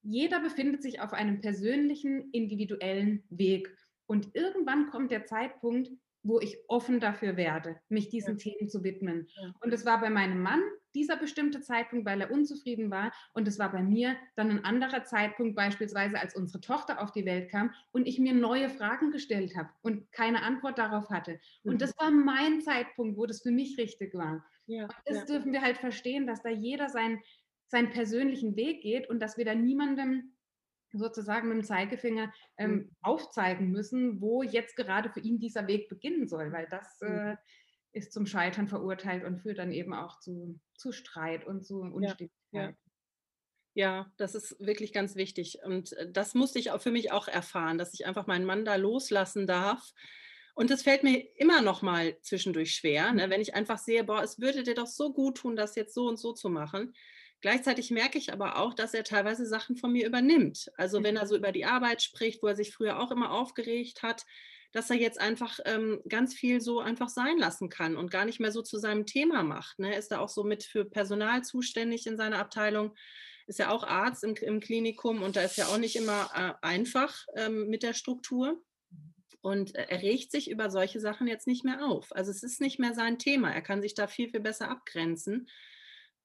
jeder befindet sich auf einem persönlichen, individuellen Weg. Und irgendwann kommt der Zeitpunkt, wo ich offen dafür werde, mich diesen ja. Themen zu widmen. Ja. Und es war bei meinem Mann dieser bestimmte Zeitpunkt, weil er unzufrieden war. Und es war bei mir dann ein anderer Zeitpunkt, beispielsweise als unsere Tochter auf die Welt kam und ich mir neue Fragen gestellt habe und keine Antwort darauf hatte. Mhm. Und das war mein Zeitpunkt, wo das für mich richtig war. Ja. Und das dürfen wir halt verstehen, dass da jeder sein, seinen persönlichen Weg geht und dass wir da niemandem sozusagen mit dem Zeigefinger ähm, mhm. aufzeigen müssen, wo jetzt gerade für ihn dieser Weg beginnen soll, weil das mhm. äh, ist zum Scheitern verurteilt und führt dann eben auch zu, zu Streit und zu Unstimmigkeit.
Ja, ja. ja, das ist wirklich ganz wichtig. Und äh, das musste ich auch für mich auch erfahren, dass ich einfach meinen Mann da loslassen darf. Und es fällt mir immer noch mal zwischendurch schwer, ne, wenn ich einfach sehe, boah, es würde dir doch so gut tun, das jetzt so und so zu machen. Gleichzeitig merke ich aber auch, dass er teilweise Sachen von mir übernimmt. Also wenn er so über die Arbeit spricht, wo er sich früher auch immer aufgeregt hat, dass er jetzt einfach ähm, ganz viel so einfach sein lassen kann und gar nicht mehr so zu seinem Thema macht. Ne? Ist da auch so mit für Personal zuständig in seiner Abteilung, ist ja auch Arzt im, im Klinikum und da ist ja auch nicht immer äh, einfach ähm, mit der Struktur. Und er regt sich über solche Sachen jetzt nicht mehr auf. Also es ist nicht mehr sein Thema. Er kann sich da viel, viel besser abgrenzen.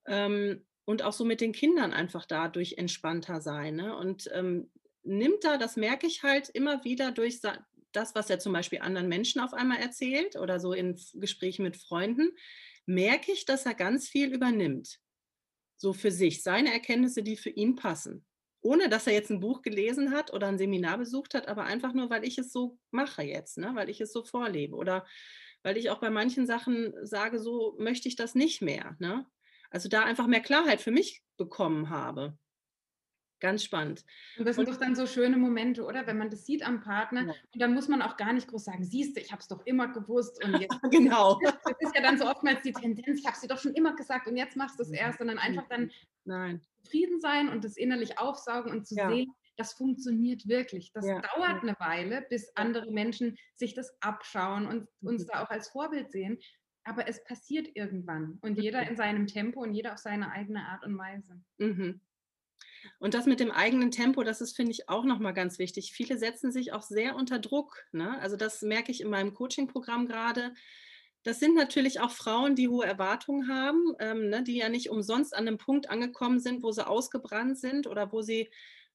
Ähm, und auch so mit den Kindern einfach dadurch entspannter sein. Ne? Und ähm, nimmt da, das merke ich halt immer wieder durch das, was er zum Beispiel anderen Menschen auf einmal erzählt oder so in Gesprächen mit Freunden, merke ich, dass er ganz viel übernimmt. So für sich, seine Erkenntnisse, die für ihn passen. Ohne dass er jetzt ein Buch gelesen hat oder ein Seminar besucht hat, aber einfach nur, weil ich es so mache jetzt, ne? weil ich es so vorlebe. Oder weil ich auch bei manchen Sachen sage, so möchte ich das nicht mehr. Ne? Also da einfach mehr Klarheit für mich bekommen habe. Ganz spannend.
Und das sind und, doch dann so schöne Momente, oder? Wenn man das sieht am Partner. Ja. Und dann muss man auch gar nicht groß sagen, siehst du, ich habe es doch immer gewusst. Und jetzt,
genau.
Das ist ja dann so oftmals die Tendenz, ich habe es dir doch schon immer gesagt und jetzt machst du es erst, sondern einfach dann Nein. zufrieden sein und das innerlich aufsaugen und zu ja. sehen, das funktioniert wirklich. Das ja. dauert eine Weile, bis andere Menschen sich das abschauen und uns mhm. da auch als Vorbild sehen aber es passiert irgendwann und jeder in seinem Tempo und jeder auf seine eigene Art und Weise. Mhm.
Und das mit dem eigenen Tempo, das ist, finde ich, auch nochmal ganz wichtig. Viele setzen sich auch sehr unter Druck. Ne? Also das merke ich in meinem Coaching-Programm gerade. Das sind natürlich auch Frauen, die hohe Erwartungen haben, ähm, ne, die ja nicht umsonst an einem Punkt angekommen sind, wo sie ausgebrannt sind oder wo sie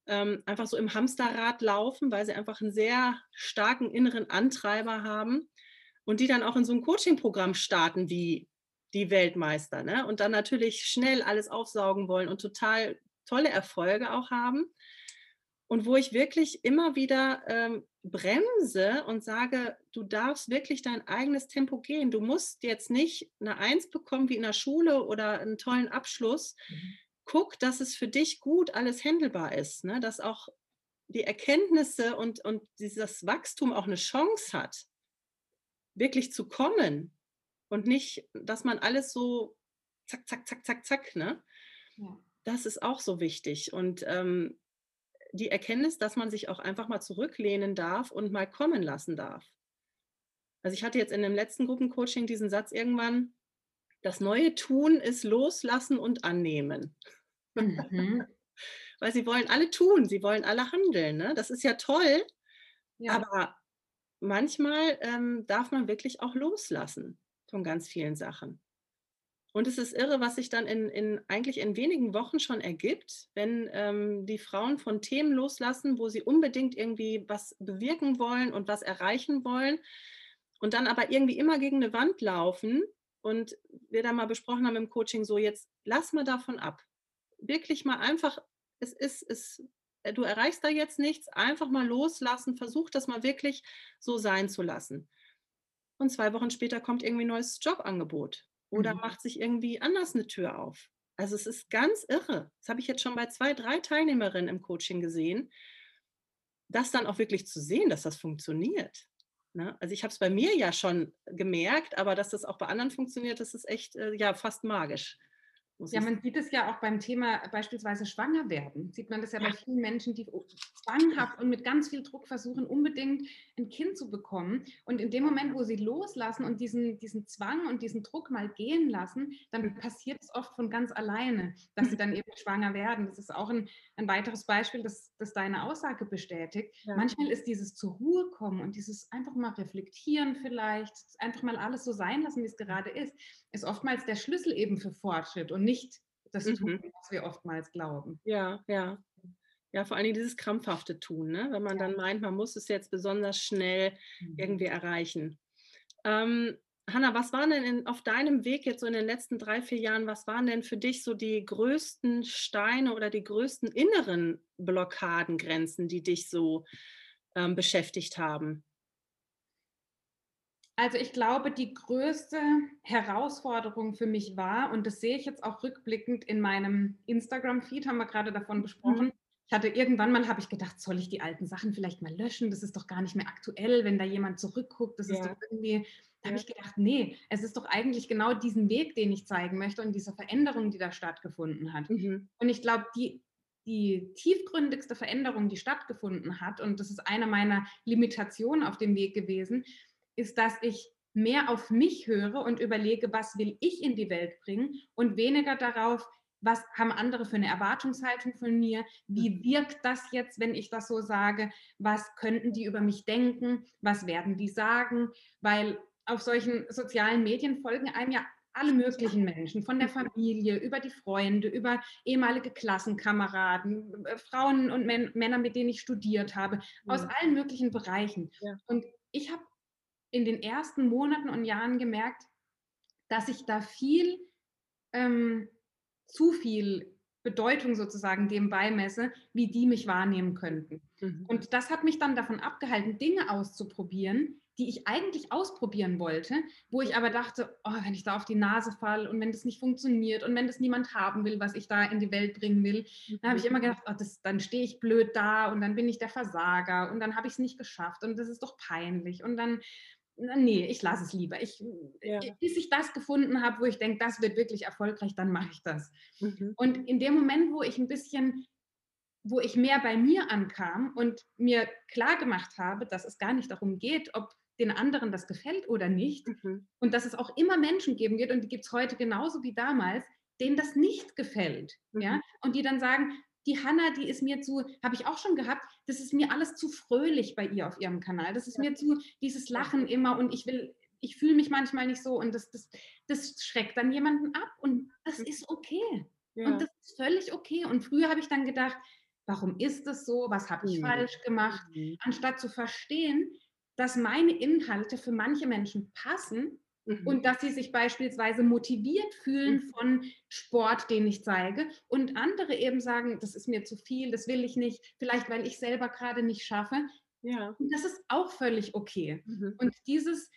ähm, einfach so im Hamsterrad laufen, weil sie einfach einen sehr starken inneren Antreiber haben und die dann auch in so ein Coaching-Programm starten wie die Weltmeister ne? und dann natürlich schnell alles aufsaugen wollen und total tolle Erfolge auch haben. Und wo ich wirklich immer wieder ähm, bremse und sage, du darfst wirklich dein eigenes Tempo gehen. Du musst jetzt nicht eine Eins bekommen wie in der Schule oder einen tollen Abschluss. Mhm. guck, dass es für dich gut alles handelbar ist, ne? dass auch die Erkenntnisse und, und dieses Wachstum auch eine Chance hat, wirklich zu kommen und nicht, dass man alles so zack, zack, zack, zack, zack, ne? Ja. Das ist auch so wichtig. Und ähm, die Erkenntnis, dass man sich auch einfach mal zurücklehnen darf und mal kommen lassen darf. Also ich hatte jetzt in dem letzten Gruppencoaching diesen Satz irgendwann, das neue Tun ist loslassen und annehmen. Mhm. Weil sie wollen alle tun, sie wollen alle handeln. Ne? Das ist ja toll, ja. aber manchmal ähm, darf man wirklich auch loslassen von ganz vielen Sachen. Und es ist irre, was sich dann in, in eigentlich in wenigen Wochen schon ergibt, wenn ähm, die Frauen von Themen loslassen, wo sie unbedingt irgendwie was bewirken wollen und was erreichen wollen und dann aber irgendwie immer gegen eine Wand laufen. Und wir da mal besprochen haben im Coaching, so jetzt lass mal davon ab. Wirklich mal einfach, es ist, es, du erreichst da jetzt nichts, einfach mal loslassen, versuch das mal wirklich so sein zu lassen. Und zwei Wochen später kommt irgendwie ein neues Jobangebot oder mhm. macht sich irgendwie anders eine Tür auf. Also es ist ganz irre. Das habe ich jetzt schon bei zwei, drei Teilnehmerinnen im Coaching gesehen, das dann auch wirklich zu sehen, dass das funktioniert. Ne? Also ich habe es bei mir ja schon gemerkt, aber dass das auch bei anderen funktioniert, das ist echt äh, ja fast magisch.
Ja, man sieht es ja auch beim Thema beispielsweise schwanger werden. Sieht man das ja, ja, bei vielen Menschen, die zwanghaft und mit ganz viel Druck versuchen, unbedingt ein Kind zu bekommen. Und in dem Moment, wo sie loslassen und diesen, diesen Zwang und diesen Druck mal gehen lassen, dann passiert es oft von ganz alleine, dass sie dann eben schwanger werden. Das ist auch ein, ein weiteres Beispiel, das, das deine Aussage bestätigt. Ja. Manchmal ist dieses zur Ruhe kommen und dieses einfach mal reflektieren vielleicht, einfach mal alles so sein lassen, wie es gerade ist, ist oftmals der Schlüssel eben für Fortschritt und nicht das mhm. Tun, was wir oftmals glauben.
Ja, ja. Ja, vor allen Dingen dieses krampfhafte Tun, ne? wenn man ja. dann meint, man muss es jetzt besonders schnell mhm. irgendwie erreichen. Ähm, Hanna, was waren denn in, auf deinem Weg jetzt so in den letzten drei, vier Jahren, was waren denn für dich so die größten Steine oder die größten inneren Blockadengrenzen, die dich so ähm, beschäftigt haben?
Also ich glaube, die größte Herausforderung für mich war, und das sehe ich jetzt auch rückblickend in meinem Instagram-Feed, haben wir gerade davon besprochen. Mhm. Ich hatte irgendwann mal, habe ich gedacht, soll ich die alten Sachen vielleicht mal löschen? Das ist doch gar nicht mehr aktuell, wenn da jemand zurückguckt. Das ja. ist doch irgendwie, da ja. habe ich gedacht, nee, es ist doch eigentlich genau diesen Weg, den ich zeigen möchte und diese Veränderung, die da stattgefunden hat. Mhm. Und ich glaube, die, die tiefgründigste Veränderung, die stattgefunden hat, und das ist eine meiner Limitationen auf dem Weg gewesen, ist, dass ich mehr auf mich höre und überlege, was will ich in die Welt bringen und weniger darauf, was haben andere für eine Erwartungshaltung von mir, wie mhm. wirkt das jetzt, wenn ich das so sage, was könnten die über mich denken, was werden die sagen, weil auf solchen sozialen Medien folgen einem ja alle möglichen Menschen, von der Familie, über die Freunde, über ehemalige Klassenkameraden, äh, Frauen und Männer, mit denen ich studiert habe, aus ja. allen möglichen Bereichen. Ja. Und ich habe in den ersten Monaten und Jahren gemerkt, dass ich da viel, ähm, zu viel Bedeutung sozusagen dem beimesse, wie die mich wahrnehmen könnten. Mhm. Und das hat mich dann davon abgehalten, Dinge auszuprobieren, die ich eigentlich ausprobieren wollte, wo ich aber dachte, oh, wenn ich da auf die Nase falle und wenn das nicht funktioniert und wenn das niemand haben will, was ich da in die Welt bringen will, dann habe ich immer gedacht, oh, das, dann stehe ich blöd da und dann bin ich der Versager und dann habe ich es nicht geschafft und das ist doch peinlich und dann nee, ich lasse es lieber. Ich, ja. Bis ich das gefunden habe, wo ich denke, das wird wirklich erfolgreich, dann mache ich das. Mhm. Und in dem Moment, wo ich ein bisschen, wo ich mehr bei mir ankam und mir klar gemacht habe, dass es gar nicht darum geht, ob den anderen das gefällt oder nicht mhm. und dass es auch immer Menschen geben wird und die gibt es heute genauso wie damals, denen das nicht gefällt. Mhm. Ja? Und die dann sagen, die Hanna, die ist mir zu, habe ich auch schon gehabt, das ist mir alles zu fröhlich bei ihr auf ihrem Kanal. Das ist mir zu, dieses Lachen immer und ich will, ich fühle mich manchmal nicht so und das, das, das schreckt dann jemanden ab und das ist okay. Ja. Und das ist völlig okay. Und früher habe ich dann gedacht, warum ist das so? Was habe ich mhm. falsch gemacht? Mhm. Anstatt zu verstehen, dass meine Inhalte für manche Menschen passen Mhm. Und dass sie sich beispielsweise motiviert fühlen mhm. von Sport, den ich zeige. Und andere eben sagen, das ist mir zu viel, das will ich nicht, vielleicht weil ich selber gerade nicht schaffe. Ja. Und das ist auch völlig okay. Mhm. Und dieses,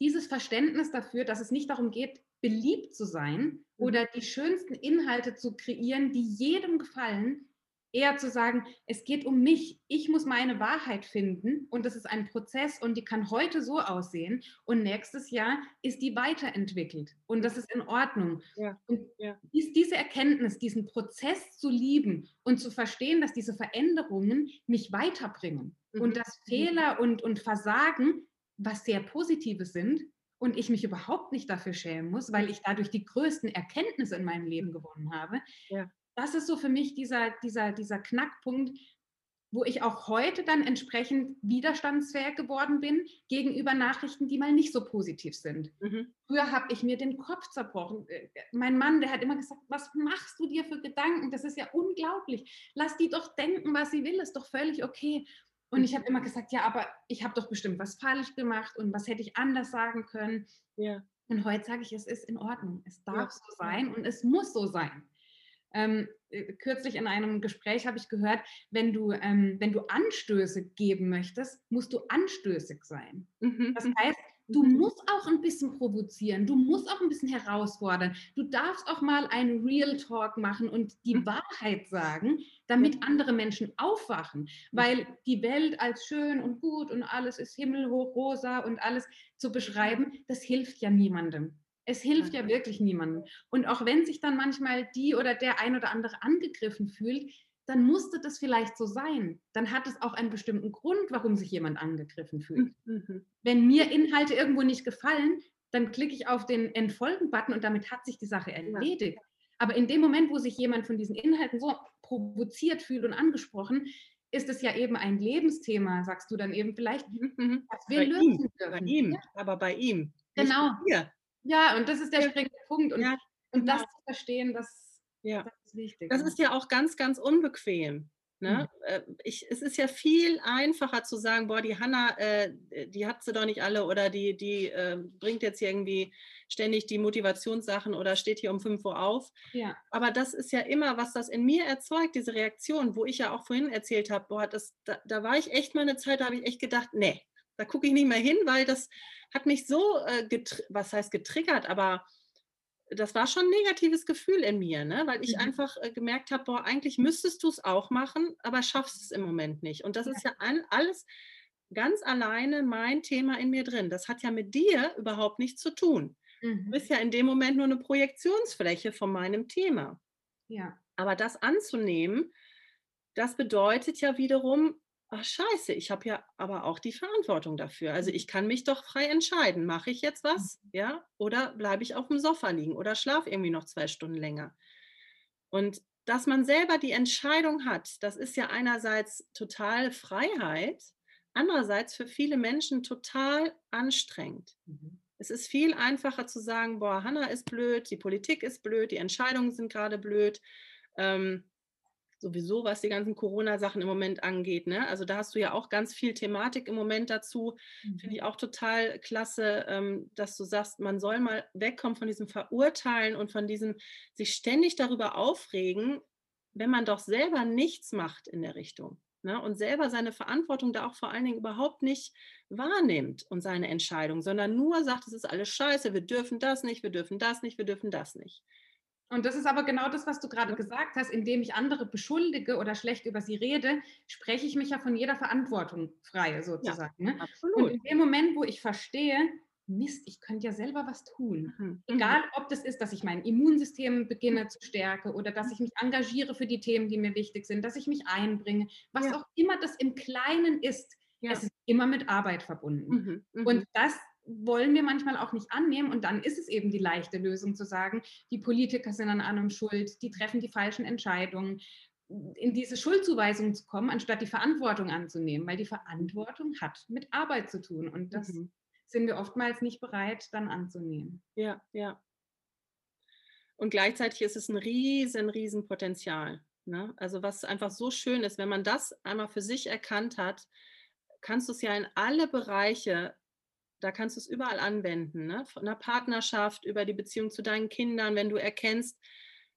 dieses Verständnis dafür, dass es nicht darum geht, beliebt zu sein mhm. oder die schönsten Inhalte zu kreieren, die jedem gefallen, eher zu sagen, es geht um mich, ich muss meine Wahrheit finden und das ist ein Prozess und die kann heute so aussehen und nächstes Jahr ist die weiterentwickelt und das ist in Ordnung. Ja. Und ja. Dies, diese Erkenntnis, diesen Prozess zu lieben und zu verstehen, dass diese Veränderungen mich weiterbringen mhm. und dass. Fehler und, und Versagen was sehr Positives sind und ich mich überhaupt nicht dafür schämen muss, weil ich dadurch die größten Erkenntnisse in meinem Leben gewonnen habe. Ja das ist so für mich dieser, dieser, dieser Knackpunkt, wo ich auch heute dann entsprechend widerstandsfähig geworden bin gegenüber Nachrichten, die mal nicht so positiv sind. Mhm. Früher habe ich mir den Kopf zerbrochen. Äh, mein Mann, der hat immer gesagt, was machst du dir für Gedanken? Das ist ja unglaublich. Lass die doch denken, was sie will, ist doch völlig okay. Und ich habe immer gesagt, ja, aber ich habe doch bestimmt was falsch gemacht und was hätte ich anders sagen können. Ja. Und heute sage ich, es ist in Ordnung. Es darf ja. so sein und es muss so sein. Ähm, äh, kürzlich in einem Gespräch habe ich gehört, wenn du, ähm, wenn du Anstöße geben möchtest, musst du anstößig sein. Mhm. Das mhm. heißt, du mhm. musst auch ein bisschen provozieren, du musst auch ein bisschen herausfordern. Du darfst auch mal einen Real Talk machen und die. Wahrheit sagen, damit andere Menschen aufwachen. Weil die Welt als schön und gut und alles ist himmelhoch, rosa und alles zu beschreiben, das hilft ja niemandem. Es hilft ja wirklich niemandem. Und auch wenn sich dann manchmal die oder der ein oder andere angegriffen fühlt, dann musste das vielleicht so sein. Dann hat es auch einen bestimmten Grund, warum sich jemand angegriffen fühlt. Mhm. Wenn mir Inhalte irgendwo nicht gefallen, dann klicke ich auf den Entfolgen-Button und damit hat sich die Sache erledigt. Ja. Aber in dem Moment, wo sich jemand von diesen Inhalten so provoziert fühlt und angesprochen, ist es ja eben ein Lebensthema, sagst du dann eben vielleicht,
mhm. mhm. was wir bei lösen ihm, dürfen. Bei ihm, aber bei ihm.
Genau. Ja, und das ist der springende Punkt. Und, ja, und das genau. zu verstehen, das,
das ist wichtig. Das ist ja auch ganz, ganz unbequem. Ne? Mhm. Ich, es ist ja viel einfacher zu sagen, boah, die Hanna, äh, die hat sie doch nicht alle oder die, die äh, bringt jetzt irgendwie ständig die Motivationssachen oder steht hier um 5 Uhr auf. Ja. Aber das ist ja immer, was das in mir erzeugt, diese Reaktion, wo ich ja auch vorhin erzählt habe, boah, das, da, da war ich echt mal eine Zeit, da habe ich echt gedacht, nee, da gucke ich nicht mehr hin, weil das hat mich so, äh, was heißt getriggert, aber das war schon ein negatives Gefühl in mir, ne? weil ich mhm. einfach äh, gemerkt habe, boah, eigentlich müsstest du es auch machen, aber schaffst es im Moment nicht. Und das ja. ist ja ein, alles ganz alleine mein Thema in mir drin. Das hat ja mit dir überhaupt nichts zu tun. Mhm. Du bist ja in dem Moment nur eine Projektionsfläche von meinem Thema. Ja. Aber das anzunehmen, das bedeutet ja wiederum, ach scheiße, ich habe ja aber auch die Verantwortung dafür. Also mhm. ich kann mich doch frei entscheiden, mache ich jetzt was, mhm. ja, oder bleibe ich auf dem Sofa liegen oder schlafe irgendwie noch zwei Stunden länger. Und dass man selber die Entscheidung hat, das ist ja einerseits total Freiheit, andererseits für viele Menschen total anstrengend. Mhm. Es ist viel einfacher zu sagen, boah, Hanna ist blöd, die Politik ist blöd, die Entscheidungen sind gerade blöd. Ähm, sowieso, was die ganzen Corona-Sachen im Moment angeht. Ne? Also da hast du ja auch ganz viel Thematik im Moment dazu. Mhm. Finde ich auch total klasse, ähm, dass du sagst, man soll mal wegkommen von diesem Verurteilen und von diesem sich ständig darüber aufregen, wenn man doch selber nichts macht in der Richtung. Ne? Und selber seine Verantwortung da auch vor allen Dingen überhaupt nicht wahrnimmt und seine Entscheidung, sondern nur sagt, es ist alles scheiße, wir dürfen das nicht, wir dürfen das nicht, wir dürfen das nicht.
Und das ist aber genau das, was du gerade gesagt hast, indem ich andere beschuldige oder schlecht über sie rede, spreche ich mich ja von jeder Verantwortung frei, sozusagen. Ja, ne? absolut. Und in dem Moment, wo ich verstehe, Mist, ich könnte ja selber was tun. Mhm. Egal, ob das ist, dass ich mein Immunsystem beginne zu stärken oder dass ich mich engagiere für die Themen, die mir wichtig sind, dass ich mich einbringe, was ja. auch immer das im Kleinen ist, ja. es ist immer mit Arbeit verbunden. Mhm. Mhm. Und das wollen wir manchmal auch nicht annehmen. Und dann ist es eben die leichte Lösung zu sagen, die Politiker sind an allem schuld, die treffen die falschen Entscheidungen. In diese Schuldzuweisung zu kommen, anstatt die Verantwortung anzunehmen, weil die Verantwortung hat mit Arbeit zu tun. Und das mhm. sind wir oftmals nicht bereit, dann anzunehmen.
Ja, ja. Und gleichzeitig ist es ein riesen, riesen Potenzial. Ne? Also was einfach so schön ist, wenn man das einmal für sich erkannt hat, kannst du es ja in alle Bereiche da kannst du es überall anwenden, ne? von der Partnerschaft über die Beziehung zu deinen Kindern, wenn du erkennst,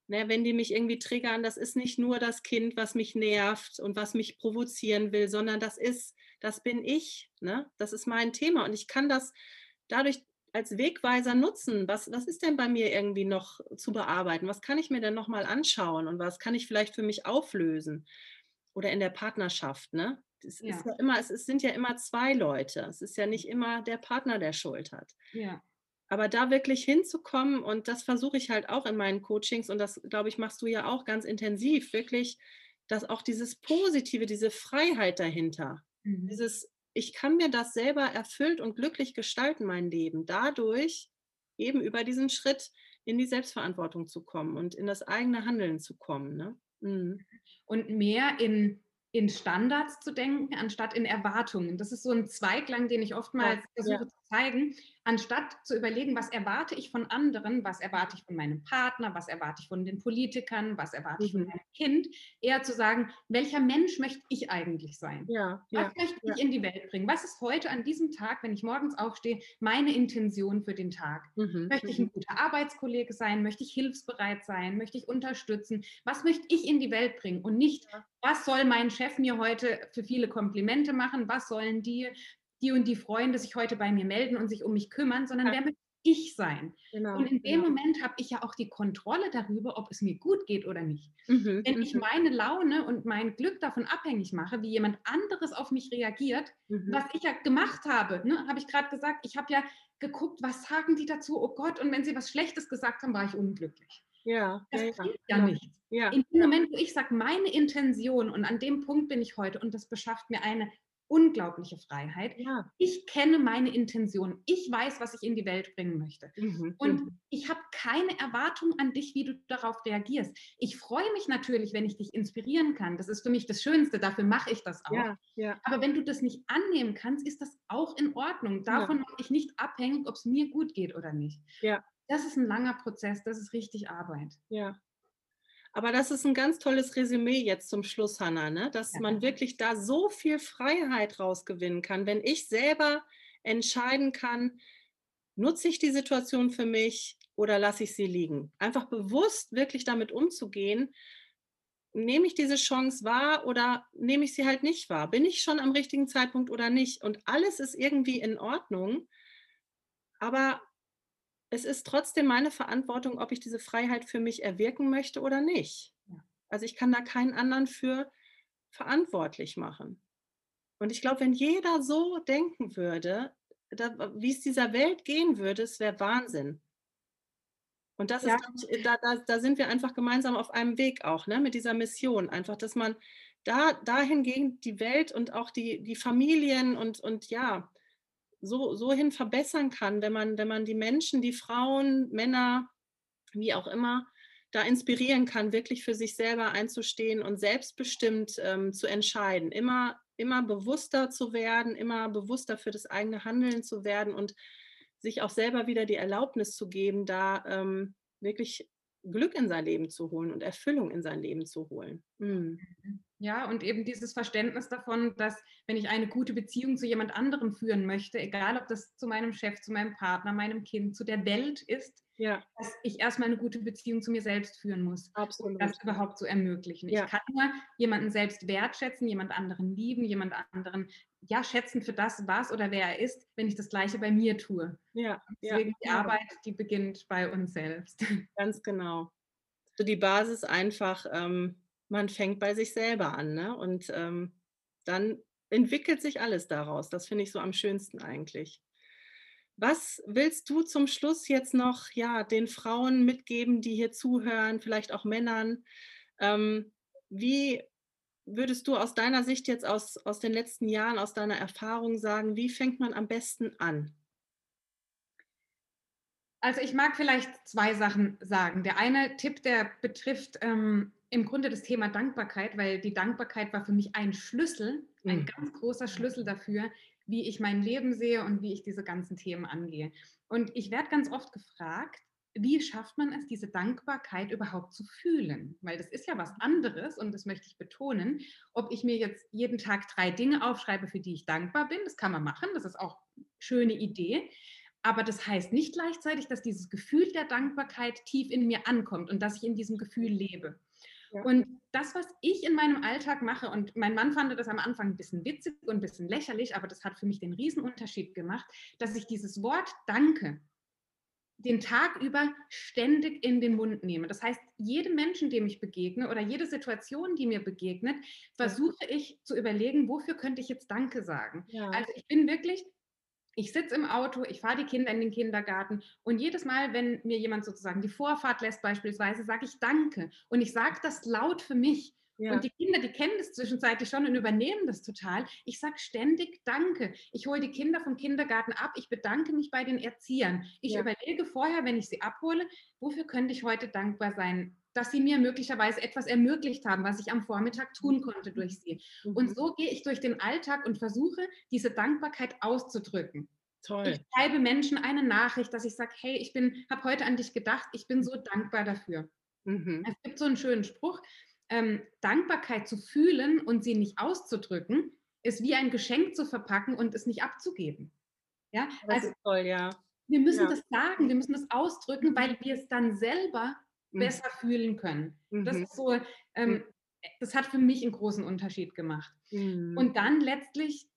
ne, wenn die mich irgendwie triggern, das ist nicht nur das Kind, was mich nervt und was mich provozieren will, sondern das ist, das bin ich, ne? das ist mein Thema und ich kann das dadurch als Wegweiser nutzen. Was, was ist denn bei mir irgendwie noch zu bearbeiten? Was kann ich mir denn nochmal anschauen und was kann ich vielleicht für mich auflösen? Oder in der Partnerschaft, ne? Es, ja. Ja immer, es, es sind ja immer zwei Leute. Es ist ja nicht immer der Partner, der Schuld hat.
Ja.
Aber da wirklich hinzukommen, und das versuche ich halt auch in meinen Coachings, und das, glaube ich, machst du ja auch ganz intensiv, wirklich, dass auch dieses Positive, diese Freiheit dahinter, mhm. dieses, ich kann mir das selber erfüllt und glücklich gestalten, mein Leben, dadurch eben über diesen Schritt in die Selbstverantwortung zu kommen und in das eigene Handeln zu kommen. Ne?
Mhm. Und mehr in in Standards zu denken, anstatt in Erwartungen. Das ist so ein Zweiklang, den ich oftmals ja, versuche ja. zu zeigen, anstatt zu überlegen, was erwarte ich von anderen, was erwarte ich von meinem Partner, was erwarte ich von den Politikern, was erwarte ich von mhm. meinem Kind, eher zu sagen, welcher Mensch möchte ich eigentlich sein?
Ja,
was ja, möchte ich in die Welt bringen? Was ist heute an diesem Tag, wenn ich morgens aufstehe, meine Intention für den Tag? Mhm. Möchte ich ein mhm. guter Arbeitskollege sein? Möchte ich hilfsbereit sein? Möchte ich unterstützen? Was möchte ich in die Welt bringen? Und nicht, was soll mein Chef mir heute für viele Komplimente machen? Was sollen die die und die Freunde sich heute bei mir melden und sich um mich kümmern, sondern ja. wer möchte ich sein? Genau, und in dem genau. Moment habe ich ja auch die Kontrolle darüber, ob es mir gut geht oder nicht. Mhm, Wenn ich mhm. meine Laune und mein Glück davon abhängig mache, wie jemand anderes auf mich reagiert, mhm. was ich ja gemacht habe, ne, habe ich gerade gesagt, ich habe ja geguckt, was sagen die dazu? Oh Gott, und wenn sie was Schlechtes gesagt haben, war ich unglücklich.
Ja,
das
ja,
bringt ja, ja nichts. Ja, in dem Moment, wo ich sage, meine Intention und an dem Punkt bin ich heute und das beschafft mir eine unglaubliche Freiheit. Ja. Ich kenne meine Intention. Ich weiß, was ich in die Welt bringen möchte. Mhm. Und mhm. ich habe keine Erwartung an dich, wie du darauf reagierst. Ich freue mich natürlich, wenn ich dich inspirieren kann. Das ist für mich das Schönste. Dafür mache ich das auch. Ja, ja. Aber wenn du das nicht annehmen kannst, ist das auch in Ordnung. Davon mache ich nicht abhängig, ob es mir gut geht oder nicht. Das ist ein langer Prozess. Das ist richtig Arbeit.
Ja. Aber das ist ein ganz tolles Resümee jetzt zum Schluss, Hanna, ne? dass ja. man wirklich da so viel Freiheit rausgewinnen kann, wenn ich selber entscheiden kann, nutze ich die Situation für mich oder lasse ich sie liegen. Einfach bewusst wirklich damit umzugehen, nehme ich diese Chance wahr oder nehme ich sie halt nicht wahr? Bin ich schon am richtigen Zeitpunkt oder nicht? Und alles ist irgendwie in Ordnung, aber es ist trotzdem meine Verantwortung, ob ich diese Freiheit für mich erwirken möchte oder nicht. Also ich kann da keinen anderen für verantwortlich machen. Und ich glaube, wenn jeder so denken würde, wie es dieser Welt gehen würde, es wäre Wahnsinn. Und das ja. ist, ich, da, da, da sind wir einfach gemeinsam auf einem Weg auch, ne, mit dieser Mission. Einfach, dass man da dahingehend die Welt und auch die, die Familien und, und ja, so, so hin verbessern kann, wenn man, wenn man die Menschen, die Frauen, Männer, wie auch immer, da inspirieren kann, wirklich für sich selber einzustehen und selbstbestimmt ähm, zu entscheiden, immer, immer bewusster zu werden, immer bewusster für das eigene Handeln zu werden und sich auch selber wieder die Erlaubnis zu geben, da ähm, wirklich Glück in sein Leben zu holen und Erfüllung in sein Leben zu holen. Mhm.
Ja, und eben dieses Verständnis davon, dass wenn ich eine gute Beziehung zu jemand anderem führen möchte, egal ob das zu meinem Chef, zu meinem Partner, meinem Kind, zu der Welt ist, ja. dass ich erstmal eine gute Beziehung zu mir selbst führen muss,
Absolut.
um das überhaupt zu ermöglichen. Ja. Ich kann nur jemanden selbst wertschätzen, jemand anderen lieben, jemand anderen ja schätzen für das, was oder wer er ist, wenn ich das Gleiche bei mir tue.
Ja.
Deswegen ja. die Arbeit, die beginnt bei uns selbst.
Ganz genau. So die Basis einfach. Ähm, man fängt bei sich selber an, ne? Und ähm, dann entwickelt sich alles daraus. Das finde ich so am schönsten eigentlich. Was willst du zum Schluss jetzt noch ja, den Frauen mitgeben, die hier zuhören, vielleicht auch Männern? Ähm, wie würdest du aus deiner Sicht jetzt aus, aus den letzten Jahren, aus deiner Erfahrung sagen, wie fängt man am besten an?
Also ich mag vielleicht zwei Sachen sagen. Der eine Tipp, der betrifft ähm, im Grunde das Thema Dankbarkeit, weil die Dankbarkeit war für mich ein Schlüssel, ein mhm. ganz großer Schlüssel dafür, wie ich mein Leben sehe und wie ich diese ganzen Themen angehe. Und ich werde ganz oft gefragt, wie schafft man es, diese Dankbarkeit überhaupt zu fühlen? Weil das ist ja was anderes und das möchte ich betonen, ob ich mir jetzt jeden Tag drei Dinge aufschreibe, für die ich dankbar bin, das kann man machen, das ist auch eine schöne Idee. Aber das heißt nicht gleichzeitig, dass dieses Gefühl der Dankbarkeit tief in mir ankommt und dass ich in diesem Gefühl lebe. Ja. Und das, was ich in meinem Alltag mache, und mein Mann fand das am Anfang ein bisschen witzig und ein bisschen lächerlich, aber das hat für mich den Riesenunterschied gemacht, dass ich dieses Wort Danke den Tag über ständig in den Mund nehme. Das heißt, jedem Menschen, dem ich begegne oder jede Situation, die mir begegnet, versuche ich zu überlegen, wofür könnte ich jetzt Danke sagen. Ja. Also ich bin wirklich ich sitze im Auto, ich fahre die Kinder in den Kindergarten und jedes Mal, wenn mir jemand sozusagen die Vorfahrt lässt beispielsweise, sage ich Danke. Und ich sage das laut für mich. Ja. Und die Kinder, die kennen das zwischenzeitlich schon und übernehmen das total. Ich sage ständig Danke. Ich hole die Kinder vom Kindergarten ab. Ich bedanke mich bei den Erziehern. Ich ja. überlege vorher, wenn ich sie abhole, wofür könnte ich heute dankbar sein, dass sie mir möglicherweise etwas ermöglicht haben, was ich am Vormittag tun konnte durch sie. Mhm. Und so gehe ich durch den Alltag und versuche, diese Dankbarkeit auszudrücken. Toll. Ich schreibe Menschen eine Nachricht, dass ich sage, hey, ich bin, habe heute an dich gedacht, ich bin so dankbar dafür. Mhm. Es gibt so einen schönen Spruch, ähm, Dankbarkeit zu fühlen und sie nicht auszudrücken, ist wie ein Geschenk zu verpacken und es nicht abzugeben. Ja,
das also toll, ja.
Wir müssen ja. das sagen, wir müssen das ausdrücken, weil wir es dann selber mhm. besser fühlen können. Mhm. Das ist so, ähm, mhm. das hat für mich einen großen Unterschied gemacht. Mhm. Und dann letztlich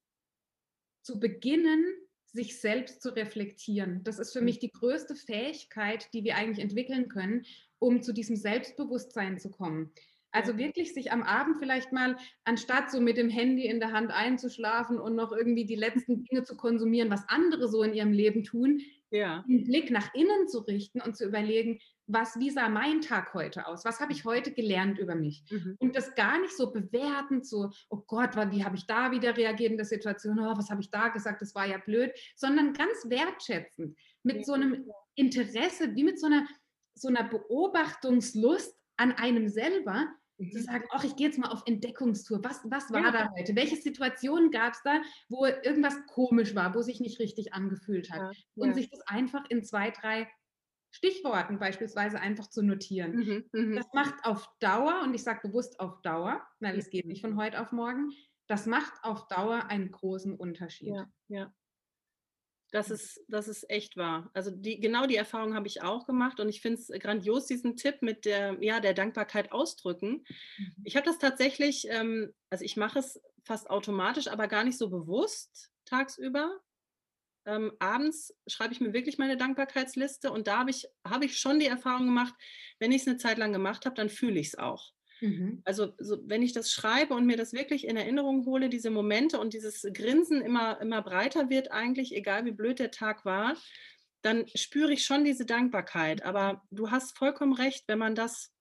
zu beginnen, sich selbst zu reflektieren. Das ist für mhm. mich die größte Fähigkeit, die wir eigentlich entwickeln können, um zu diesem Selbstbewusstsein zu kommen. Also wirklich sich am Abend vielleicht mal, anstatt so mit dem Handy in der Hand einzuschlafen und noch irgendwie die letzten Dinge zu konsumieren, was andere so in ihrem Leben tun, ja. den Blick nach innen zu richten und zu überlegen, was, wie sah mein Tag heute aus? Was habe ich heute gelernt über mich? Mhm. Und das gar nicht so bewertend, so, oh Gott, wie habe ich da wieder reagiert in der Situation? Oh, was habe ich da gesagt? Das war ja blöd, sondern ganz wertschätzend, mit ja. so einem Interesse, wie mit so einer, so einer Beobachtungslust an einem selber, zu mhm. sagen, ach, ich gehe jetzt mal auf Entdeckungstour. Was, was war ja. da heute? Welche Situationen gab es da, wo irgendwas komisch war, wo sich nicht richtig angefühlt hat? Ja. Und sich das einfach in zwei, drei Stichworten beispielsweise einfach zu notieren. Mhm, mhm. das macht auf Dauer, und ich sage bewusst auf Dauer, weil es geht nicht von heute auf morgen, das macht auf Dauer einen großen Unterschied.
Ja, ja. Das mhm. ist, das ist echt wahr. Also die, genau die Erfahrung habe ich auch gemacht und ich finde es grandios, diesen Tipp mit der, ja, der Dankbarkeit ausdrücken. Mhm. Ich habe das tatsächlich, ähm, also ich mache es fast automatisch, aber gar nicht so bewusst tagsüber. Ähm, abends schreibe ich mir wirklich meine Dankbarkeitsliste und da habe ich, hab ich schon die Erfahrung gemacht, wenn ich es eine Zeit lang gemacht habe, dann fühle ich es auch. Mhm. Also so, wenn ich das schreibe und mir das wirklich in Erinnerung hole, diese Momente und dieses Grinsen immer, immer breiter wird eigentlich, egal wie blöd der Tag war, dann spüre ich schon diese Dankbarkeit. Aber du hast vollkommen recht, wenn man das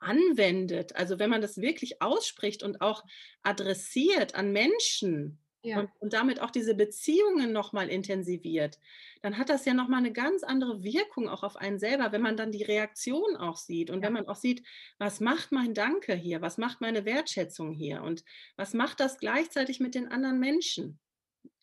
anwendet, also wenn man das wirklich ausspricht und auch adressiert an Menschen, ja. und, und, damit auch diese Beziehungen nochmal intensiviert, dann hat das ja nochmal eine ganz andere Wirkung auch auf einen selber, wenn man dann die Reaktion auch sieht und ja. wenn man auch sieht, was macht mein Danke hier, was macht meine Wertschätzung hier und was macht das gleichzeitig mit den anderen Menschen.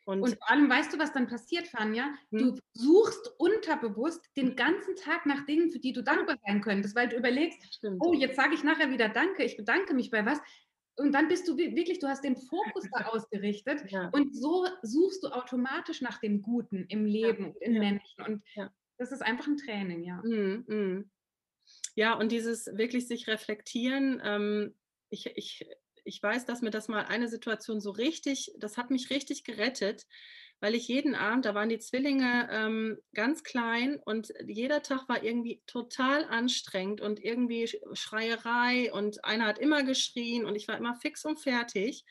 Und, und, vor allem weißt du, was dann passiert, Fanja? Hm? Du suchst unterbewusst den ganzen Tag nach Dingen, für die du dankbar sein könntest, weil du überlegst, Stimmt. oh, jetzt sage ich nachher wieder Danke, ich bedanke mich bei was und dann bist du wirklich, du hast den Fokus da ausgerichtet ja. und so suchst du automatisch nach dem Guten im Leben ja. und in ja. Menschen. Und das ist einfach ein Training, ja.
Mm, mm. Ja, und dieses wirklich sich reflektieren, ähm, ich, ich, ich weiß, dass mir das mal eine Situation so richtig, das hat mich richtig gerettet weil ich jeden Abend, da waren die Zwillinge ähm, ganz klein und jeder Tag war irgendwie total anstrengend und irgendwie Schreierei und einer hat immer geschrien und ich war immer fix und fertig.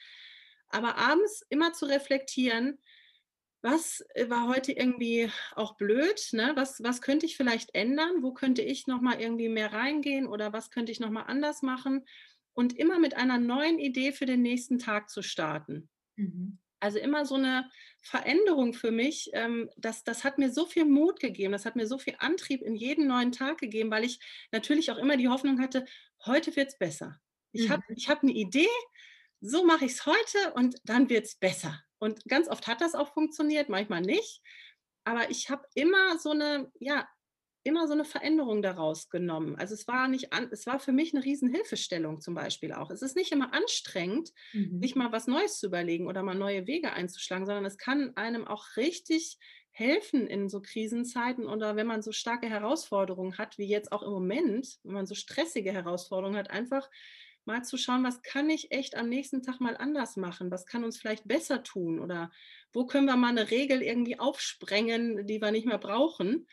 Aber abends immer zu reflektieren, was äh, war heute irgendwie auch blöd, ne? was, was könnte ich vielleicht ändern, wo könnte ich nochmal irgendwie mehr reingehen oder was könnte ich nochmal anders machen und immer mit einer neuen Idee für den nächsten Tag zu starten. Mhm. Also immer so eine Veränderung für mich, ähm, das, das hat mir so viel Mut gegeben, das hat mir so viel Antrieb in jeden neuen Tag gegeben, weil ich natürlich auch immer die Hoffnung hatte, heute wird es besser. Ich mhm. habe ich hab eine Idee, so mache ich es heute und dann wird es besser. Und ganz oft hat das auch funktioniert, manchmal nicht. Aber ich habe immer so eine, ja, immer so eine Veränderung daraus genommen. Also es war nicht, an, es war für mich eine Riesenhilfestellung zum Beispiel auch. Es ist nicht immer anstrengend, mhm. sich mal was Neues zu überlegen oder mal neue Wege einzuschlagen, sondern es kann einem auch richtig helfen in so Krisenzeiten oder wenn man so starke Herausforderungen hat, wie jetzt auch im Moment, wenn man so stressige Herausforderungen hat, einfach mal zu schauen, was kann ich echt am nächsten Tag mal anders machen? Was kann uns vielleicht besser tun? Oder wo können wir mal eine Regel irgendwie aufsprengen, die wir nicht mehr brauchen,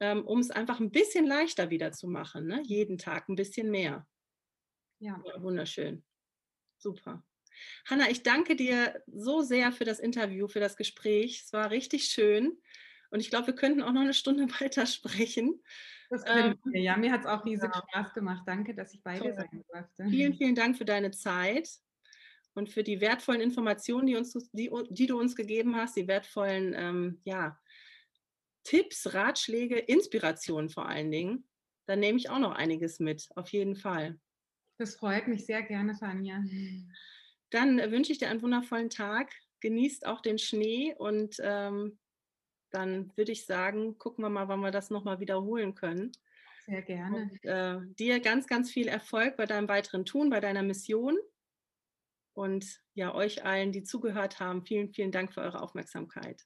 ähm, um es einfach ein bisschen leichter wieder zu machen. Ne? Jeden Tag ein bisschen mehr. Ja. ja wunderschön. Super. Hanna, ich danke dir so sehr für das Interview, für das Gespräch. Es war richtig schön. Und ich glaube, wir könnten auch noch eine Stunde weiter sprechen.
Das ähm, wir. Ja, mir hat es auch riesig ja. Spaß gemacht. Danke, dass ich bei dir sein durfte.
Vielen, vielen Dank für deine Zeit und für die wertvollen Informationen, die, uns, die, die du uns gegeben hast, die wertvollen ähm, ja, Tipps, Ratschläge, Inspirationen vor allen Dingen. Da nehme ich auch noch einiges mit, auf jeden Fall.
Das freut mich sehr gerne, Tanja.
Dann wünsche ich dir einen wundervollen Tag. Genießt auch den Schnee und ähm, dann würde ich sagen, gucken wir mal, wann wir das nochmal wiederholen können.
Sehr gerne.
Und, äh, dir ganz, ganz viel Erfolg bei deinem weiteren Tun, bei deiner Mission. Und ja, euch allen, die zugehört haben, vielen, vielen Dank für eure Aufmerksamkeit.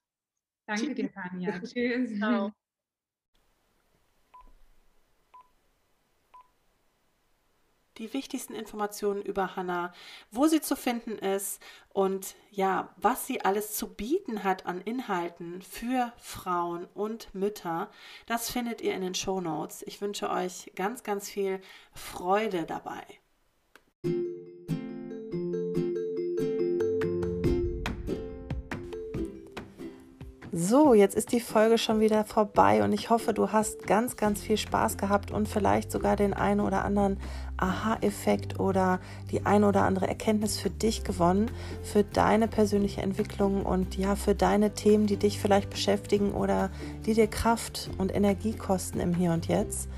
Danke dir, Tanja. Tschüss. Ciao.
die wichtigsten Informationen über Hannah, wo sie zu finden ist und ja, was sie alles zu bieten hat an Inhalten für Frauen und Mütter. Das findet ihr in den Show Notes. Ich wünsche euch ganz, ganz viel Freude dabei. So, jetzt ist die Folge schon wieder vorbei und ich hoffe, du hast ganz, ganz viel Spaß gehabt und vielleicht sogar den einen oder anderen Aha-Effekt oder die eine oder andere Erkenntnis für dich gewonnen, für deine persönliche Entwicklung und ja, für deine Themen, die dich vielleicht beschäftigen oder die dir Kraft und Energie kosten im Hier und Jetzt.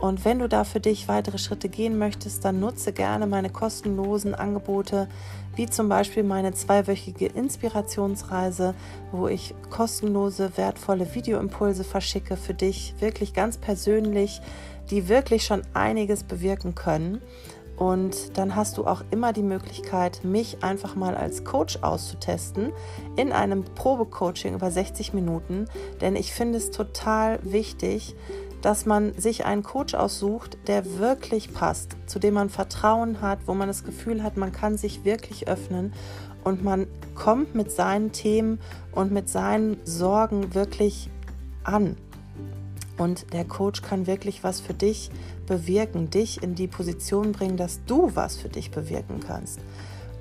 Und wenn du da für dich weitere Schritte gehen möchtest, dann nutze gerne meine kostenlosen Angebote, wie zum Beispiel meine zweiwöchige Inspirationsreise, wo ich kostenlose, wertvolle Videoimpulse verschicke für dich, wirklich ganz persönlich, die wirklich schon einiges bewirken können. Und dann hast du auch immer die Möglichkeit, mich einfach mal als Coach auszutesten in einem Probecoaching über 60 Minuten. Denn ich finde es total wichtig, dass man sich einen Coach aussucht, der wirklich passt, zu dem man Vertrauen hat, wo man das Gefühl hat, man kann sich wirklich öffnen und man kommt mit seinen Themen und mit seinen Sorgen wirklich an. Und der Coach kann wirklich was für dich bewirken, dich in die Position bringen, dass du was für dich bewirken kannst.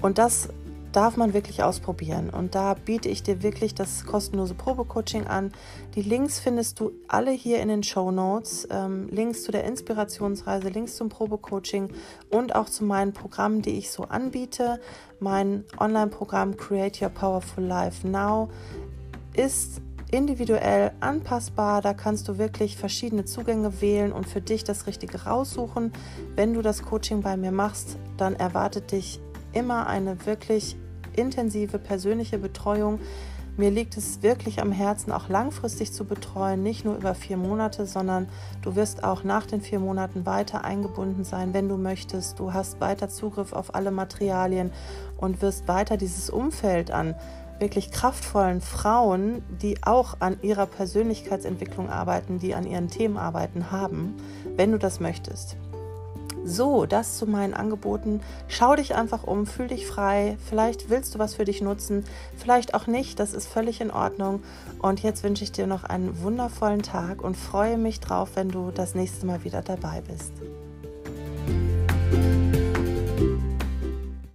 Und das darf man wirklich ausprobieren. Und da biete ich dir wirklich das kostenlose Probecoaching an. Die Links findest du alle hier in den Show Notes. Ähm, Links zu der Inspirationsreise, Links zum Probecoaching und auch zu meinen Programmen, die ich so anbiete. Mein Online-Programm Create Your Powerful Life Now ist individuell anpassbar. Da kannst du wirklich verschiedene Zugänge wählen und für dich das Richtige raussuchen. Wenn du das Coaching bei mir machst, dann erwartet dich immer eine wirklich intensive persönliche Betreuung. Mir liegt es wirklich am Herzen, auch langfristig zu betreuen, nicht nur über vier Monate, sondern du wirst auch nach den vier Monaten weiter eingebunden sein, wenn du möchtest. Du hast weiter Zugriff auf alle Materialien und wirst weiter dieses Umfeld an wirklich kraftvollen Frauen, die auch an ihrer Persönlichkeitsentwicklung arbeiten, die an ihren Themen arbeiten haben, wenn du das möchtest. So, das zu meinen Angeboten. Schau dich einfach um, fühl dich frei. Vielleicht willst du was für dich nutzen, vielleicht auch nicht. Das ist völlig in Ordnung. Und jetzt wünsche ich dir noch einen wundervollen Tag und freue mich drauf, wenn du das nächste Mal wieder dabei bist.